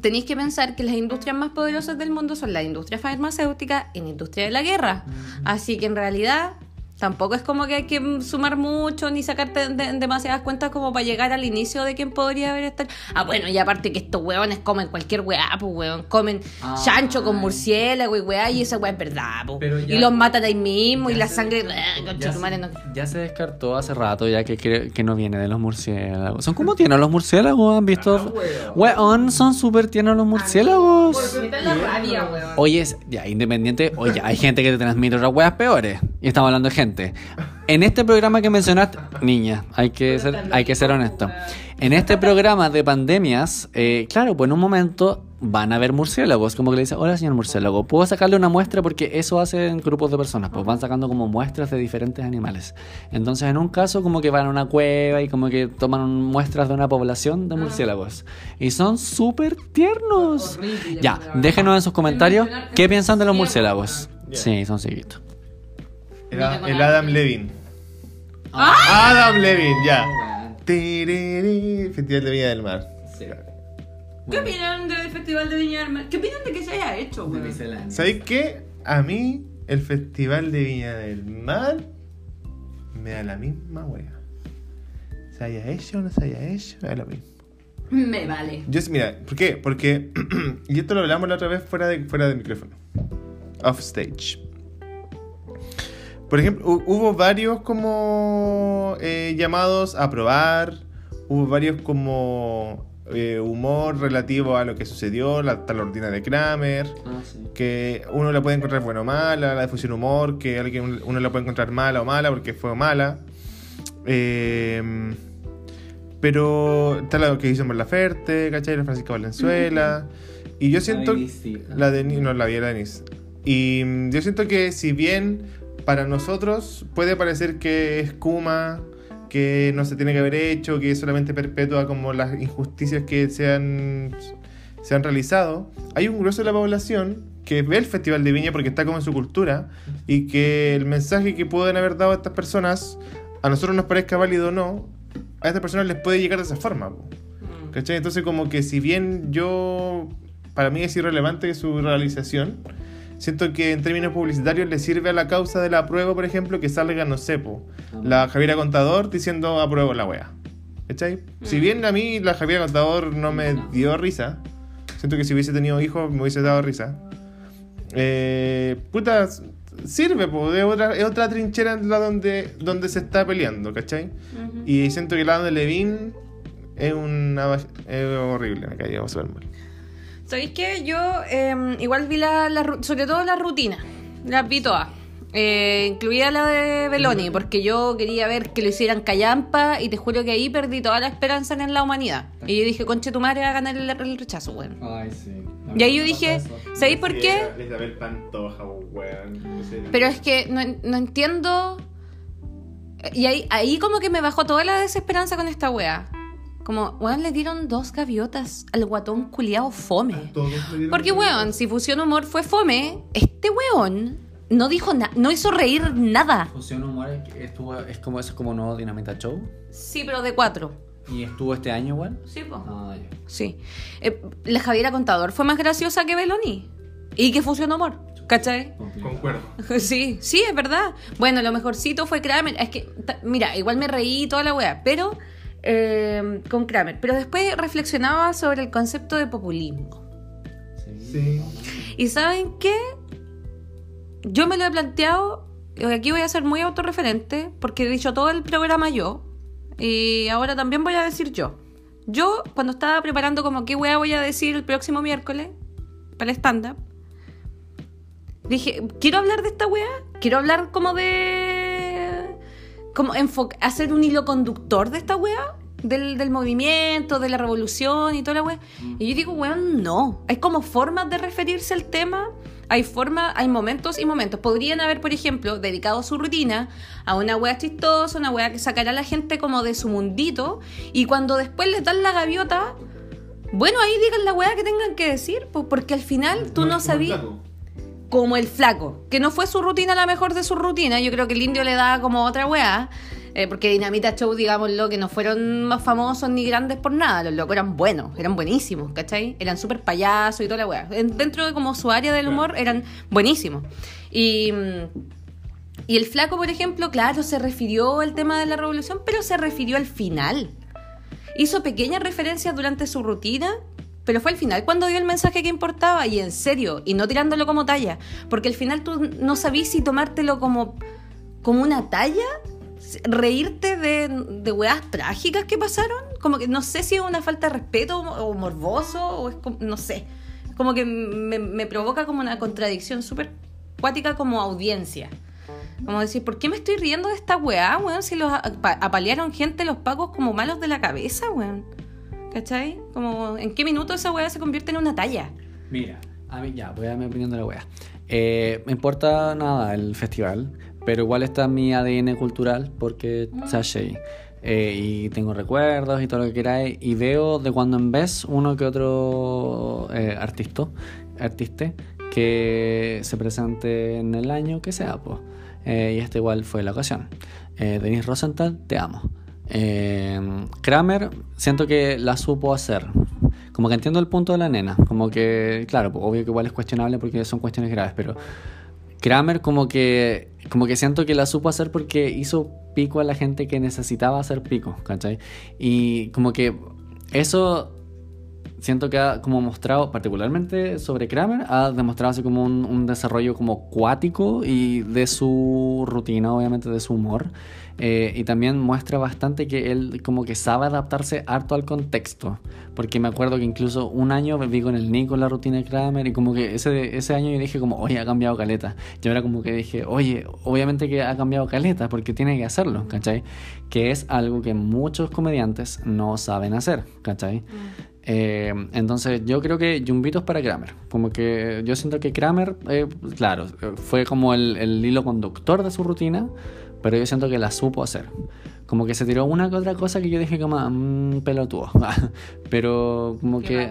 tenéis que pensar que las industrias más poderosas del mundo son la industria farmacéutica y la industria de la guerra. Así que en realidad tampoco es como que hay que sumar mucho ni sacarte de- demasiadas cuentas como para llegar al inicio de quién podría haber estar. Ah, bueno, y aparte que estos hueones comen cualquier weá, pues weón. Comen Ah. chancho con murciélago y weá, y esa weá es verdad, pues. Y los matan ahí mismo y la se sangre. descartó- ah, ya se- madre, no- Ya se descartó hace rato ya que, cre- que no viene de los murciélagos. ¿Son como tiernos los murciélagos? ¿Han visto? Weón, son súper tiernos los murciélagos. Me da la rabia, weón. Oye, es- ya, independiente, oye, hay gente que te transmite otras weas peores. Y estamos hablando de gente. En este programa que mencionaste, niña, hay que ser, hay que ser honesto. En este programa de pandemias, eh, claro, pues en un momento van a haber murciélagos. Como que le dice, hola señor murciélago, ¿puedo sacarle una muestra? Porque eso hacen grupos de personas, pues van sacando como muestras de diferentes animales. Entonces, en un caso, como que van a una cueva y como que toman muestras de una población de murciélagos. Y son súper tiernos. Ya, déjenos en sus comentarios qué piensan de los murciélagos. Sí, son cieguitos. Era el Adam. Levin. Ah. Adam Levin, ya. Tiriri, Festival de Viña del Mar. ¿Qué opinan del Festival de Viña del Mar? ¿Qué opinan de que se haya hecho, weón? ¿Sabéis qué? A mí, el Festival de Viña del Mar me da la misma wea. Se haya hecho o no se haya hecho, me da lo mismo. Me vale. Yo, sí- mira, ¿por qué? Porque, y esto lo hablamos la otra vez fuera de, fuera de micrófono. Off stage. Por ejemplo, hu- hubo varios como eh, llamados a probar, hubo varios como eh, humor relativo a lo que sucedió, la tal rutina de Kramer, Ah, sí. que uno la puede encontrar buena o mala, la difusión humor, que alguien uno la puede encontrar mala o mala porque fue mala. Eh, pero está lo que hizo Mon Laferte, ¿cachai? La Francisca Valenzuela. Y yo siento. La de no la vi la Denise. Y mm, yo siento que si bien para nosotros puede parecer que es Kuma, que no se tiene que haber hecho, que solamente perpetúa como las injusticias que se han, se han realizado, hay un grueso de la población que ve el Festival de Viña porque está como en su cultura y que el mensaje que pueden haber dado a estas personas, a nosotros nos parezca válido o no, a estas personas les puede llegar de esa forma. po. ¿Cachai? Entonces como que si bien yo, para mí es irrelevante su realización, siento que en términos publicitarios le sirve a la causa de la prueba, por ejemplo, que salga, no sé, po, la Javiera Contador diciendo apruebo la wea. ¿Cachai? Si bien a mí la Javiera Contador no me dio risa, siento que si hubiese tenido hijos me hubiese dado risa. Eh, puta, sirve, po, es otra, es otra trinchera en la donde, donde se está peleando, ¿cachai? Y siento que el lado de Levin es una es horrible, me cayó súper mal. ¿Sabéis qué? Yo eh, igual vi la, la sobre todo la rutina. Las vi todas. Eh, incluida la de Beloni, porque yo quería ver que lo hicieran callampa y te juro que ahí perdí toda la esperanza en la humanidad. Y yo dije, conche tu madre va a ganar el, el rechazo, weón. Ay, sí. Y ahí yo dije, ¿sabéis por qué? Pantoja, weón. Pero es que no, no entiendo. Y ahí, ahí como que me bajó toda la desesperanza con esta wea. Como, weón, le dieron dos gaviotas al guatón culiao fome. Porque, weón, si Fusión Humor fue fome, este weón no dijo nada, no hizo reír nada. Fusión Humor es, estuvo, es como eso es como nuevo Dinamita Show. Sí, pero de cuatro. Y estuvo este año igual. Sí. Ah, ya. Sí. Eh, la Javiera Contador fue más graciosa que Beloni. Y que Fusión Humor. ¿Cachai? Concuerdo. Sí, sí, es verdad. Bueno, lo mejorcito fue Kramer. Es que, mira, igual me reí y toda la wea, pero eh, con Kramer. Pero después reflexionaba sobre el concepto de populismo. Sí. ¿Y saben qué? Yo me lo he planteado, aquí voy a ser muy autorreferente, porque he dicho todo el programa yo, y ahora también voy a decir yo. Yo, cuando estaba preparando como qué wea voy a decir el próximo miércoles, para el stand-up, dije, quiero hablar de esta wea, quiero hablar como de... como hacer un hilo conductor de esta wea. Del, del movimiento, de la revolución y toda la wea. Y yo digo, weón, no. Hay como formas de referirse al tema. Hay formas, hay momentos y momentos. Podrían haber, por ejemplo, dedicado su rutina a una wea chistosa, una wea que sacara a la gente como de su mundito. Y cuando después les dan la gaviota, bueno, ahí digan la wea que tengan que decir. po, Porque al final tú no sabías como el flaco, que no fue su rutina la mejor de su rutina. Yo creo que el indio le da como otra weá. eh, porque Dinamita Show, digámoslo, que no fueron más famosos ni grandes por nada. Los locos eran buenos, eran buenísimos, ¿cachai? Eran súper payasos y toda la weá. En- Dentro de como su área del humor eran buenísimos. Y. y el flaco, por ejemplo, claro, se refirió al tema de la revolución, pero se refirió al final. Hizo pequeñas referencias durante su rutina, pero fue al final cuando dio el mensaje que importaba, y en serio, y no tirándolo como talla, porque al final tú no sabías si tomártelo como, como una talla, reírte de, de weas trágicas que pasaron, como que no sé si es una falta de respeto o morboso, o es como, no sé, como que me, provoca como una contradicción súper cuática como audiencia. Como decir, ¿por qué me estoy riendo de esta weá, weón? Si los apa- apalearon gente los pagos como malos de la cabeza, weón. ¿Cachai? Como, ¿en qué minuto esa weá se convierte en una talla? Mira, a mí ya, voy a dar mi opinión de la wea. Eh, me importa nada el festival, pero igual está mi ADN cultural porque Sashay. Eh, y tengo recuerdos y todo lo que queráis. Y veo de cuando en vez uno que otro eh, artista, que se presente en el año que sea, pues. Eh, y esta igual fue la ocasión. Denise Rosenthal, te amo. Eh, Kramer, siento que la supo hacer. Como que entiendo el punto de la nena. Como que, claro, pues, obvio que igual es cuestionable porque son cuestiones graves, pero Kramer como que como que siento que la supo hacer porque hizo pico a la gente que necesitaba hacer pico, ¿cachai? Y como que eso siento que ha como mostrado, particularmente sobre Kramer, ha demostrado así como un, un desarrollo como cuático y de su rutina, obviamente de su humor. Eh, y también muestra bastante que él como que sabe adaptarse harto al contexto. Porque me acuerdo que incluso un año viví con el Nico la rutina de Kramer y como que ese, ese año yo dije como, oye, ha cambiado caleta. Y ahora como que dije, oye, obviamente que ha cambiado caleta porque tiene que hacerlo, ¿cachai? Que es algo que muchos comediantes no saben hacer, ¿cachai? Eh, entonces yo creo que Jumbitos para Kramer. Como que yo siento que Kramer, eh, claro, fue como el, el hilo conductor de su rutina, pero yo siento que la supo hacer. Como que se tiró una que otra cosa que yo dije como, mmm, pelotudo. pero como Qué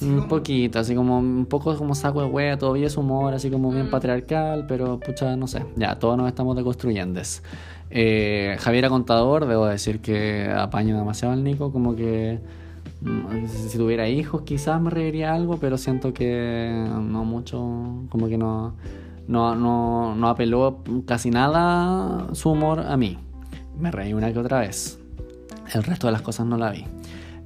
que... Un como- poquito, así como un poco como saco de wea, todavía es humor, así como bien Mm. patriarcal, pero pucha, no sé, ya, todos nos estamos deconstruyendo. Eh, Javiera Contador, debo decir que apaño demasiado al Nico, como que mm, si tuviera hijos quizás me reiría algo, pero siento que no mucho, como que no, no, no, no apeló casi nada su humor a mí. Me reí una que otra vez. El resto de las cosas no la vi.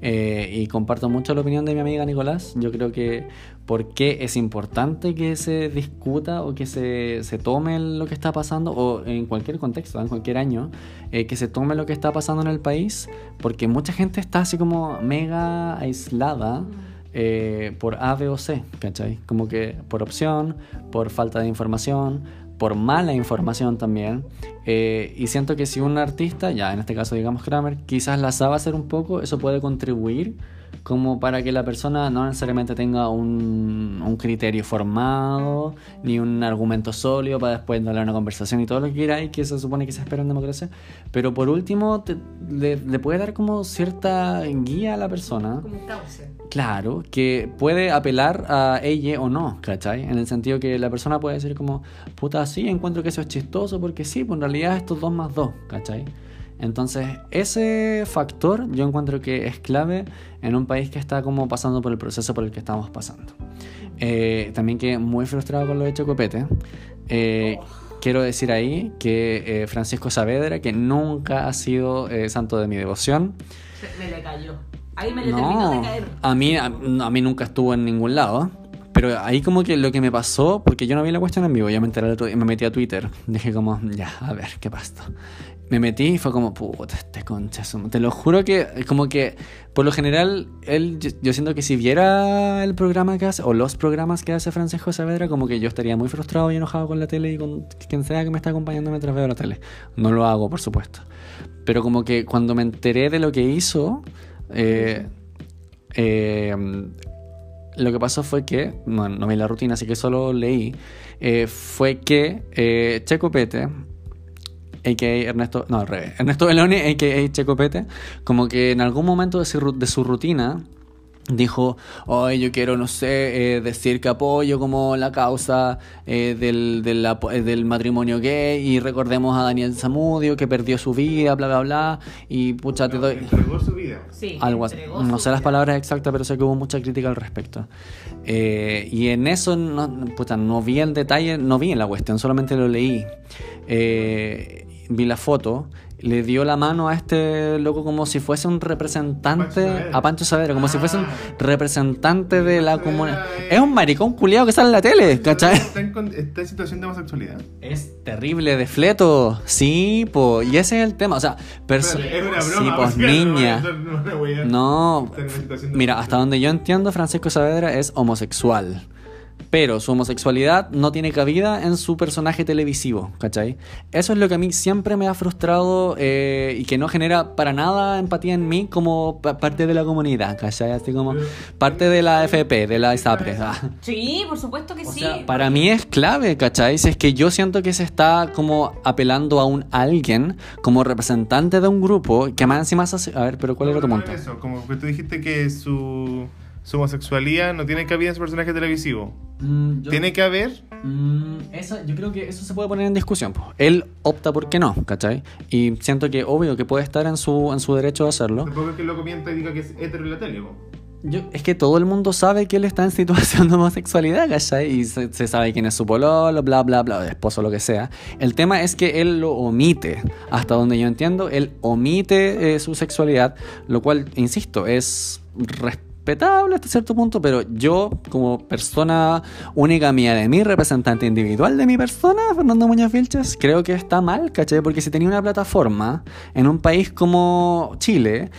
Eh, y comparto mucho la opinión de mi amiga Nicolás. Yo creo que por qué es importante que se discuta o que se, se tome lo que está pasando, o en cualquier contexto, en cualquier año, eh, que se tome lo que está pasando en el país, porque mucha gente está así como mega aislada. Eh, por A, B o C, ¿cachai? Como que por opción, por falta de información, por mala información también. Eh, y siento que si un artista, ya en este caso digamos Kramer, quizás la sabe hacer un poco, eso puede contribuir como para que la persona no necesariamente tenga un, un criterio formado, ni un argumento sólido para después darle una conversación y todo lo que y que se supone que se espera en democracia. Pero por último, te- le, le puede dar como cierta guía a la persona. Como cauce. Claro, que puede apelar a ella o no, ¿cachai? En el sentido que la persona puede decir como, puta, sí, encuentro que eso es chistoso porque sí, pues en realidad estos dos más dos, ¿cachai? Entonces, ese factor yo encuentro que es clave en un país que está como pasando por el proceso por el que estamos pasando. Eh, también que muy frustrado con lo de Chocopete. Eh, quiero decir ahí que eh, Francisco Saavedra, que nunca ha sido eh, santo de mi devoción, Me le cayó. Ahí me le terminó de No, caer. a mí, a, a mí nunca estuvo en ningún lado. Pero ahí como que lo que me pasó, porque yo no vi la cuestión en vivo, ya me enteré me metí a Twitter. Dije como, ya, a ver, ¿qué pasa? Me metí y fue como, puta, este concha. Te lo juro que, como que, por lo general, él, yo, yo siento que si viera el programa que hace, o los programas que hace Francisco Saavedra, como que yo estaría muy frustrado y enojado con la tele y con quien sea que me está acompañando mientras veo la tele. No lo hago, por supuesto. Pero como que cuando me enteré de lo que hizo, eh, eh, lo que pasó fue que, bueno, no vi la rutina, así que solo leí, eh, fue que eh, Checo Pete, a.k.a. Ernesto, no, al revés, Ernesto Beloni, a.k.a. Checo Pete, como que en algún momento de su, ru- de su rutina dijo, hoy yo quiero, no sé, eh, decir que apoyo como la causa eh, del, eh, del matrimonio gay y recordemos a Daniel Zamudio que perdió su vida, bla, bla, bla, y pucha, te doy... Entregó su vida. Sí, Algo así. No sé las vida. palabras exactas, pero sé que hubo mucha crítica al respecto. Eh, y en eso no, puta, no vi el detalle, no vi en la cuestión, solamente lo leí. Eh, vi la foto, le dio la mano a este loco como si fuese un representante, Pancho a Pancho Saavedra, como si fuese un Ah. representante de la comunidad. Es- un maricón culiado que sale en la tele, ¿cachai? Está en, con- está en situación de homosexualidad. Es terrible de fleto, sí, po, y ese es el tema, o sea, Espérate, es una sí, broma. pues sea, no niña. no. No, mira, hasta donde yo entiendo, Francisco Saavedra es homosexual. Pero su homosexualidad no tiene cabida en su personaje televisivo, ¿cachai? Eso es lo que a mí siempre me ha frustrado eh, y que no genera para nada empatía en mí como pa- parte de la comunidad, ¿cachai? Así como parte de la FP, de la ISAPRE. ah. Sí, por supuesto que O sí. sea, para mí es clave, ¿cachai? Si es que yo siento que se está como apelando a un alguien como representante de un grupo que más encima. A ver, pero ¿cuál era tu punto? Eso, como que tú dijiste que su, su homosexualidad no tiene cabida en su personaje televisivo. Mm, yo- Tiene que haber. Mm, eso, yo creo que eso se puede poner en discusión. po. Él opta por qué no, ¿cachai? Y siento que obvio que puede estar en su, en su derecho de hacerlo. Tampoco es que lo comienta y diga que es hetero en la tele. po. Yo, es que todo el mundo sabe que él está en situación de homosexualidad, ¿cachai? Y se, se sabe quién es su pololo, bla, bla, bla, esposo, lo que sea. El tema es que él lo omite. Hasta donde yo entiendo, él omite eh, su sexualidad, lo cual, insisto, es respetable hasta cierto punto, pero yo, como persona única mía de mi representante individual de mi persona, Fernando Muñoz Vilches, creo que está mal, ¿cachai? Porque si tenía una plataforma en un país como Chile,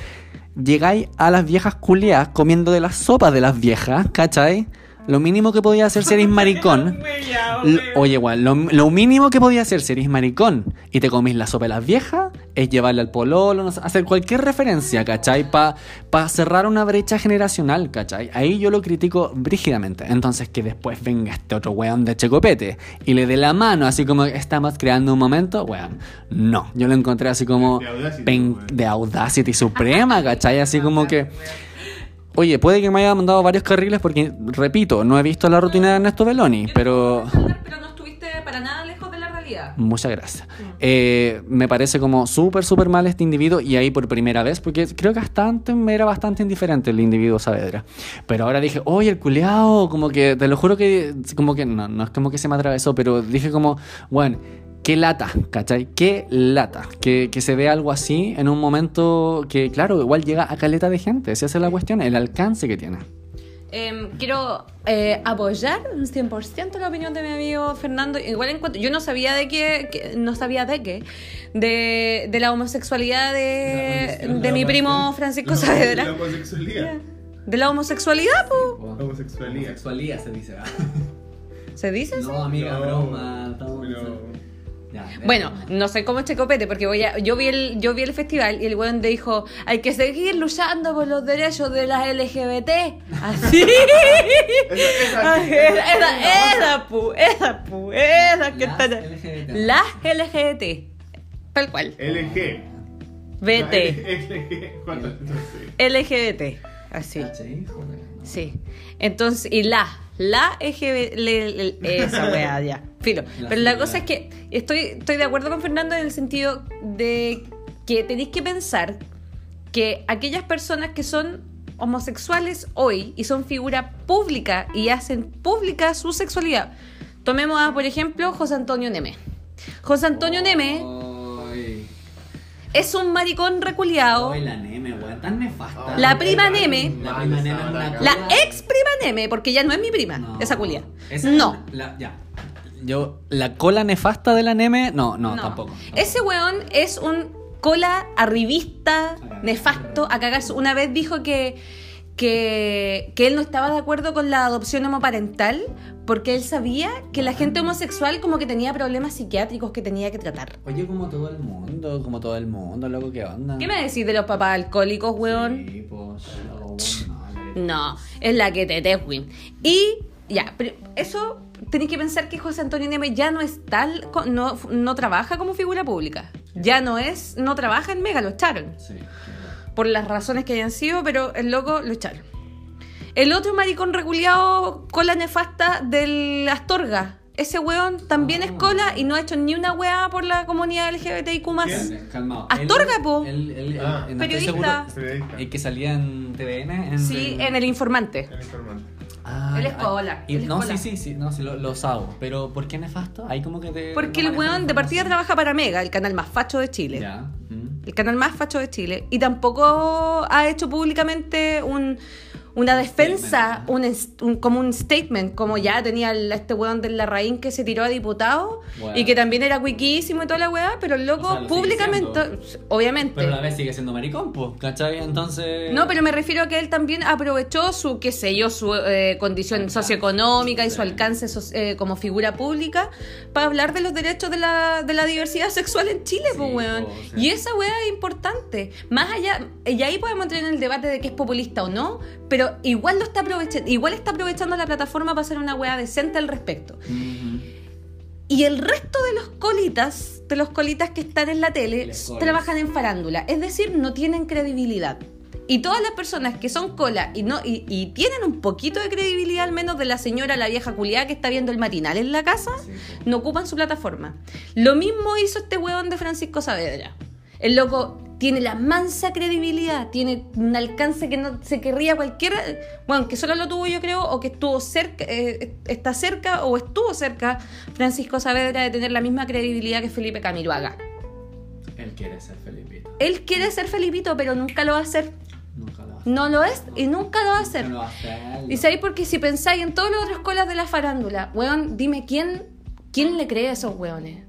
llegáis a las viejas culiadas comiendo de las sopas de las viejas, ¿cachai? Lo mínimo que podía hacer si eres maricón. Oye, igual, lo, lo mínimo que podía hacer si eres maricón y te comís la sopa de las viejas es llevarle al pololo, no sé, hacer cualquier referencia, ¿cachai? Para cerrar una brecha generacional, ¿cachai? Ahí yo lo critico brígidamente. Entonces, que después venga este otro weón de Checopete y le dé la mano, así como estamos creando un momento, weón. No, yo lo encontré así como De Audacity, de Audacity suprema, ¿cachai? Así como que. Oye, puede que me haya mandado varios carriles porque, repito, no he visto la rutina de Ernesto Belloni, pero... Pero no estuviste para nada lejos de la realidad. Muchas gracias. Eh, me parece como súper, súper mal este individuo y ahí por primera vez, porque creo que hasta antes me era bastante indiferente el individuo Saavedra. Pero ahora dije, oye, el culeado, como que, te lo juro que, como que, no, no es como que se me atravesó, pero dije como, bueno, qué lata, ¿cachai? Qué lata. Que, que se vea algo así en un momento que, claro, igual llega a caleta de gente, esa es la cuestión, el alcance que tiene. Em, quiero eh, apoyar un 100% la opinión de mi amigo Fernando. Igual en cuanto, yo no sabía de qué, que- no sabía de qué, de, de la homosexualidad de, de mi primo Francisco La Saavedra. homosexualidad. De la homosexualidad, po. Homosexualidad. se dice. ¿Se dice? así? amiga, No, broma. estamos- Ya, Bueno, no sé cómo es Checopete, porque voy a, yo vi el, yo vi el festival y el weón dijo, hay que seguir luchando por los derechos de las LGBT. Así. Esa- esa- Esa, esa, pu, esa, pu, esa que. LGBT. Las LGBT. Tal cual. LG. BT. LGBT. Así. No. Sí. Entonces, y la, la EGB, esa weá, ya. Filo. La Pero la cosa es que estoy, estoy de acuerdo con Fernando en el sentido de que tenéis que pensar que aquellas personas que son homosexuales hoy y son figura pública y hacen pública su sexualidad. Tomemos a, por ejemplo, José Antonio Neme. José Antonio Neme Ay. Es un maricón reculeado. Ay, la Neme, weón, tan nefasta. La prima Neme. La prima Neme es una La ex prima Neme, porque ya no es mi prima, No. esa culia. Esa- No. la- ya. Yo, la cola nefasta de la Neme, no, no, tampoco. Ese weón es un cola arribista, nefasto, a cagarse. Una vez dijo que, que, que él no estaba de acuerdo con la adopción homoparental porque él sabía que la gente homosexual como que tenía problemas psiquiátricos que tenía que tratar. Oye, como todo el mundo, como todo el mundo, loco, ¿qué onda? ¿Qué me decís de los papás alcohólicos, weón? Sí, pues, no, es la que te Tewin. Y ya, pero eso tenéis que pensar que José Antonio Neme ya no es tal, no, no trabaja como figura pública. Ya no es, no trabaja en Mega, lo echaron. Sí. Por las razones que hayan sido, pero el loco lo echaron. El otro maricón reculeado, cola nefasta del Astorga. Ese weón también es cola y no ha hecho ni una weá por la comunidad LGBTIQ+. ¿Quién? Calmado. Astorga, Él- po. él- él- Ah. estoy Periodista. seguro, Periodista. El que salía en TVN. En Sí, en el informante. El informante. Ah, Él es ah, cola, y- él es no, cola. sí, sí, sí, no, sí, lo, lo sabo. Pero ¿por qué nefasto? Ahí como que te. Porque no el weón de partida trabaja para Mega, el canal más facho de Chile. Ya. mm. El canal más facho de Chile, y tampoco ha hecho públicamente un, una defensa, un, un- como un statement, como ya tenía el- este weón de Larraín que se tiró a diputado y que también era wikísimo y toda la weá, pero el loco O sea, lo sigue públicamente, obviamente. Pero a la vez sigue siendo maricón, pues, ¿cachai? Entonces. No, pero me refiero a que él también aprovechó su, qué sé yo, su eh, condición socioeconómica y su alcance so- eh, como figura pública para hablar de los derechos de la, de la diversidad sexual en Chile, Sí, pues, weón. po, sí. Y esa weá es importante. Más allá, y ahí podemos entrar en el debate de que es populista o no, pero igual lo está aprovechando, igual está aprovechando la plataforma para hacer una weá decente al respecto. Y el resto de los colitas, de los colitas que están en la tele, trabajan en farándula. Es decir, no tienen credibilidad. Y todas las personas que son cola y no y, y tienen un poquito de credibilidad, al menos de la señora, la vieja culiada que está viendo el matinal en la casa, Sí, no ocupan su plataforma. Lo mismo hizo este weón de Francisco Saavedra. El loco tiene la mansa credibilidad, tiene un alcance que no se querría cualquiera, bueno, que solo lo tuvo yo creo, o que estuvo cerca, eh, está cerca o estuvo cerca Francisco Saavedra de tener la misma credibilidad que Felipe Camiroaga. Él quiere ser Felipito. Él quiere ser Felipito, pero nunca lo va a hacer. Nunca lo va a hacer. No lo es y nunca lo va a hacer. Nunca lo va a hacer. Y sabéis porque si pensáis en todos los otros colas de la farándula, weón, dime quién, quién le cree a esos weones.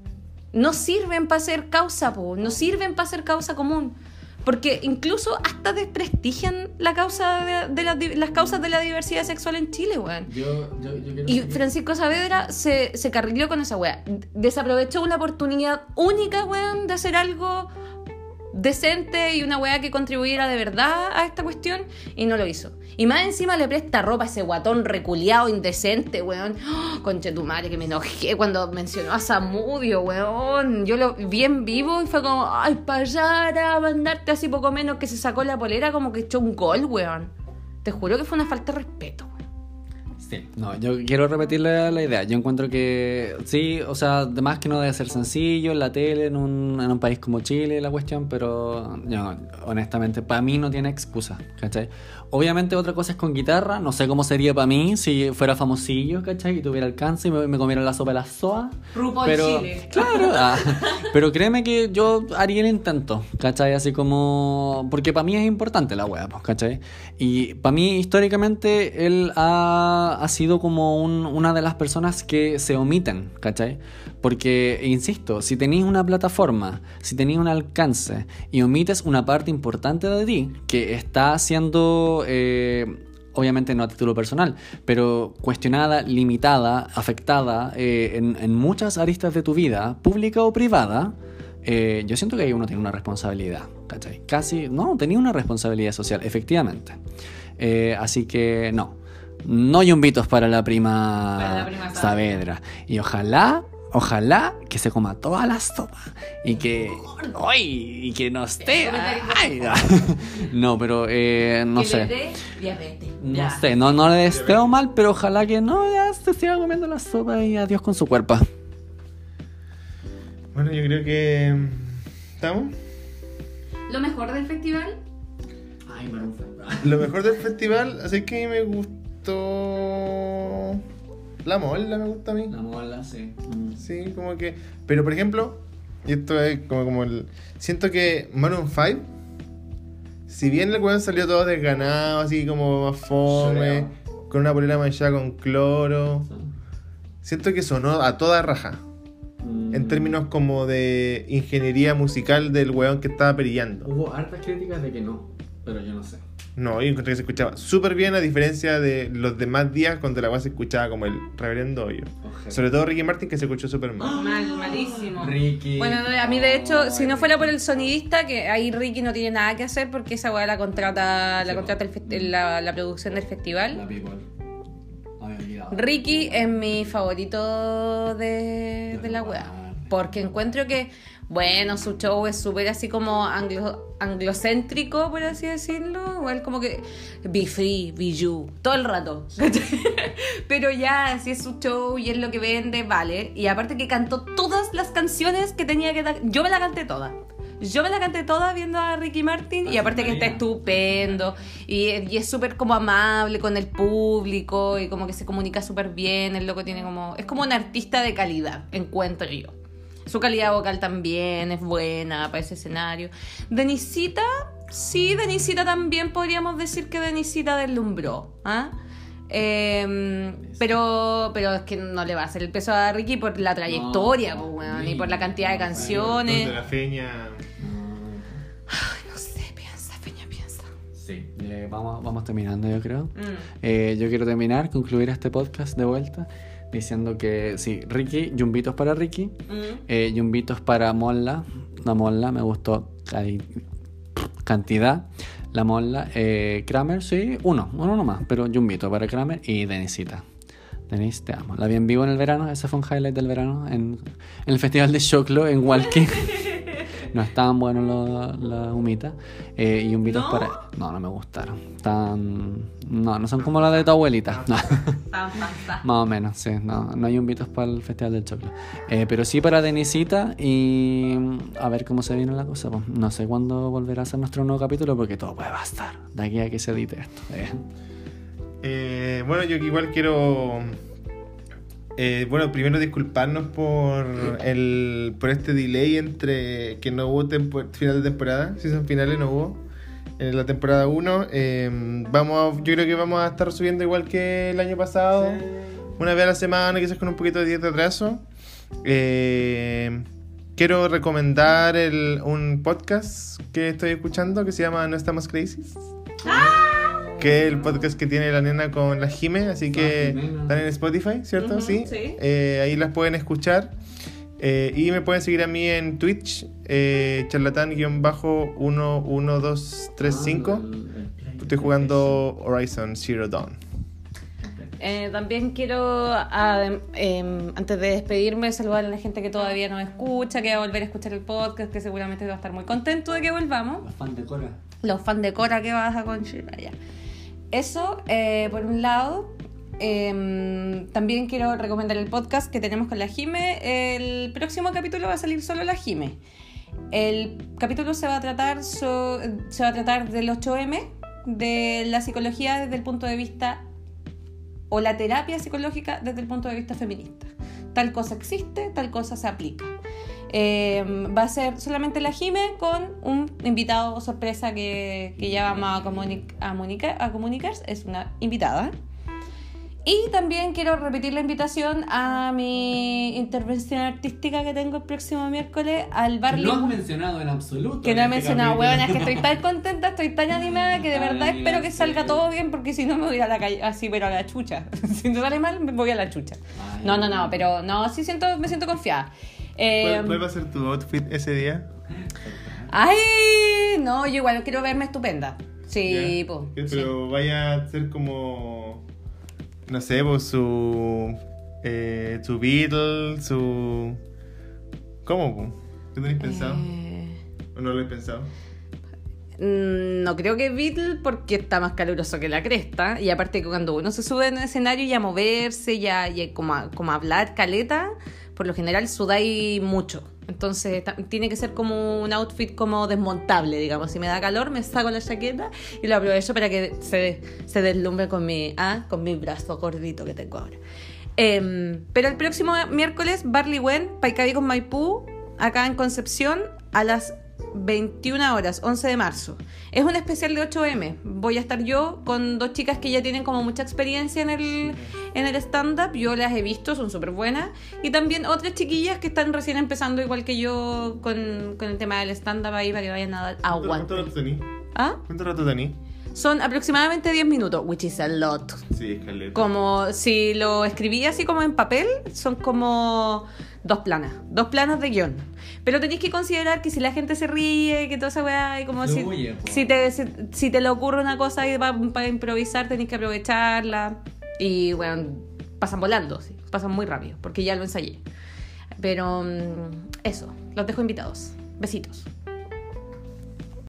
No sirven para ser causa, po, no sirven para ser causa común. Porque incluso hasta desprestigian la causa de, de la las causas de la diversidad sexual en Chile, weón. Yo, yo, yo Y Francisco Saavedra se, se carrileó con esa weá. Desaprovechó una oportunidad única, weón, de hacer algo decente y una weá que contribuyera de verdad a esta cuestión y no lo hizo. Y más encima le presta ropa a ese guatón reculeado, indecente, weón. ¡Oh, conche tu madre, que me enojé cuando mencionó a Samudio, weón. Yo lo vi en vivo y fue como, ay, para allá, a mandarte así poco menos que se sacó la polera como que echó un gol, weón. Te juro que fue una falta de respeto. Sí, no, yo quiero repetirle la idea. Yo encuentro que sí, o sea, además que no debe ser sencillo en la tele, en un, en un país como Chile, la cuestión, pero no, honestamente, para mí no tiene excusa, ¿cachai? Obviamente otra cosa es con guitarra, no sé cómo sería para mí si fuera famosillo, ¿cachai? Y tuviera alcance y me, me comiera la sopa de la soa. RuPaul pero, Chile. Claro, ah, pero créeme que yo haría el intento, ¿cachai? Así como... Porque para mí es importante la wea, pues, ¿cachai? Y para mí históricamente él ha, ha sido como un- una de las personas que se omiten, ¿cachai? Porque, insisto, si tenéis una plataforma, si tenéis un alcance y omites una parte importante de ti que está siendo... eh, obviamente no a título personal, pero cuestionada, limitada, afectada eh, en, en muchas aristas de tu vida, pública o privada, eh, yo siento que ahí uno tiene una responsabilidad, ¿cachai? Casi, no, tenía una responsabilidad social, efectivamente. Eh, así que no, no yumbitos para la prima, Para la prima Saavedra. Y ojalá, ojalá que se coma toda la sopa y que, ¡ay! y que no esté... ay, no, pero eh, no Que sé. le dé diabetes. No Ya. sé, no, no le deseo mal, pero ojalá que no, ya se siga comiendo la sopa y adiós con su cuerpo. Bueno, yo creo que. ¿Estamos? Lo mejor del festival, Ay, Lo mejor del festival, así que me gustó. La mola me gusta a mí. La mola, sí. Sí, como que. Pero por ejemplo, y esto es como, como el. Siento que Maroon 5 si bien el weón salió todo desganado, así como más fome, con una polera manchada con cloro, siento que sonó a toda raja. En términos como de ingeniería musical del weón que estaba perillando. Hubo hartas críticas de que no, pero yo no sé. No, yo encontré que se escuchaba súper bien a diferencia de los demás días cuando la weá se escuchaba como el reverendo hoyo. Sobre todo Ricky Martin que se escuchó súper mal. Mal, malísimo. Ricky. Bueno, a mí de hecho, si no fuera por el sonidista, que ahí Ricky no tiene nada que hacer porque esa weá la contrata, la contrata el la, la producción del festival. La people. Ricky es mi favorito de, de la weá. Porque encuentro que, bueno, su show es súper así como anglo, anglocéntrico, por así decirlo. Igual como que be free, be you, todo el rato. Pero ya, si es su show y es lo que vende, vale. Y aparte que cantó todas las canciones que tenía que dar. Yo me la canté toda. Yo me la canté toda viendo a Ricky Martin y Así aparte que está estupendo y, y es súper como amable con el público y como que se comunica súper bien, el loco tiene como... Es como un artista de calidad, encuentro yo. Su calidad vocal también es buena para ese escenario. Denisita, sí, Denisita también podríamos decir que Denisita deslumbró. ¿ah? Eh, pero, pero es que no le va a hacer el peso a Ricky por la trayectoria, No, pues, weón, ni- y por la cantidad de canciones. Donde la feña. No sé, piensa, Peña, piensa. Sí, eh, vamos, vamos terminando yo creo. Mm. Eh, yo quiero terminar, concluir este podcast de vuelta diciendo que sí, Ricky, yumbitos para Ricky, Mm. eh, para Molla, la Molla me gustó hay cantidad, la Molla, eh, Kramer, sí, uno, uno nomás, pero yumbito para Kramer y Denisita. Denis, te amo. La vi en vivo en el verano, ese fue un highlight del verano, en, en el festival de Choclo en Walkie. No estaban buenos los la humitas. Eh, y humbitos ¿No? para. No, no me gustaron. Tan. No, no son como las de tu abuelita. No. Tan. Más o menos, sí. No, no hay humbitos para el Festival del Choclo. Eh, pero sí para Denisita y a ver cómo se viene la cosa. pues. No sé cuándo volverá a ser nuestro nuevo capítulo porque todo puede bastar de aquí a que se edite esto. eh. Eh, bueno, yo igual quiero. Eh, bueno, primero disculparnos por el por este delay entre que no hubo final de temporada, season finales no hubo en la temporada 1. vamos, a- yo creo que vamos a estar subiendo igual que el año pasado, una vez a la semana, quizás con un poquito de atraso. Eh, quiero recomendar el- un podcast que estoy escuchando que se llama No estamos crazy que es el podcast que tiene la nena con la Jime, así que están en Spotify, ¿cierto? Sí. sí. Eh, ahí las pueden escuchar. Eh, y me pueden seguir a mí en Twitch, eh, charlatán-11235. Ah, Estoy jugando Horizon Zero Dawn. Eh, también quiero, ah, em, antes de despedirme, saludar a la gente que todavía nos escucha, que va a volver a escuchar el podcast, que seguramente va a estar muy contento de que volvamos. Los fans de Cora. Los fans de Cora que vas a considerar ya. Eso, eh, por un lado. Em, también quiero recomendar el podcast que tenemos con la Jime. El próximo capítulo va a salir solo la Jime. El capítulo se va a tratar, se va a tratar del 8M, de la psicología desde el punto de vista o la terapia psicológica desde el punto de vista feminista. Tal cosa existe, tal cosa se aplica. Eh, va a ser solamente la Jime con un invitado sorpresa que, que ya vamos a, comuni- a, comunica- a comunicar. Es una invitada. Y también quiero repetir la invitación a mi intervención artística que tengo el próximo miércoles al Barley. No has mencionado en absoluto. Que no he este mencionado, huevona, es que estoy tan contenta, estoy tan animada que de Ay, verdad espero que salga todo bien porque si no me voy a la calle, así pero a la chucha. si no sale mal, me voy a la chucha. Ay. No, no, no, pero no, sí siento, me siento confiada. Eh, ¿Cuál, cuál va a ser tu outfit ese día? Ay, no, yo igual quiero verme estupenda. Sí, sí. Pero vaya a ser como. No sé, pues su. Eh, su Beatle, su. ¿Cómo? po? ¿Qué tenéis pensado? Eh, ¿O no lo he pensado? mm, no creo que Beatle porque está más caluroso que la cresta. Y aparte que cuando uno se sube en el escenario y a moverse ya, y como, a, como a hablar caleta, por lo general sudáis mucho. Entonces tiene que ser como un outfit como desmontable, digamos. Si me da calor, me saco la chaqueta y lo aprovecho para que se, se deslumbre con mi, ah, con mi brazo gordito que tengo ahora. Em, pero el próximo miércoles, Barley Wen, Paicaví con Maipú, acá en Concepción, a las 21 horas, 11 de marzo. Es un especial de 8M. Voy a estar yo con dos chicas que ya tienen como mucha experiencia en el, en el stand-up. Yo las he visto, son súper buenas. Y también otras chiquillas que están recién empezando, igual que yo, con, con el tema del stand-up ahí para que vayan a dar aguante. ¿Cuánto rato tení? ¿Ah? ¿Cuánto rato tení? Son aproximadamente 10 minutos, which is a lot. Sí, escaleta. Como si lo escribí así como en papel, son como dos planas, dos planas de guion. Pero tenéis que considerar que si la gente se ríe, que toda esa weá, y como si, si, te, si, si te le ocurre una cosa y va- para improvisar, tenéis que aprovecharla. Y bueno, pasan volando, sí, pasan muy rápido, porque ya lo ensayé. Pero mm, eso, los dejo invitados. Besitos.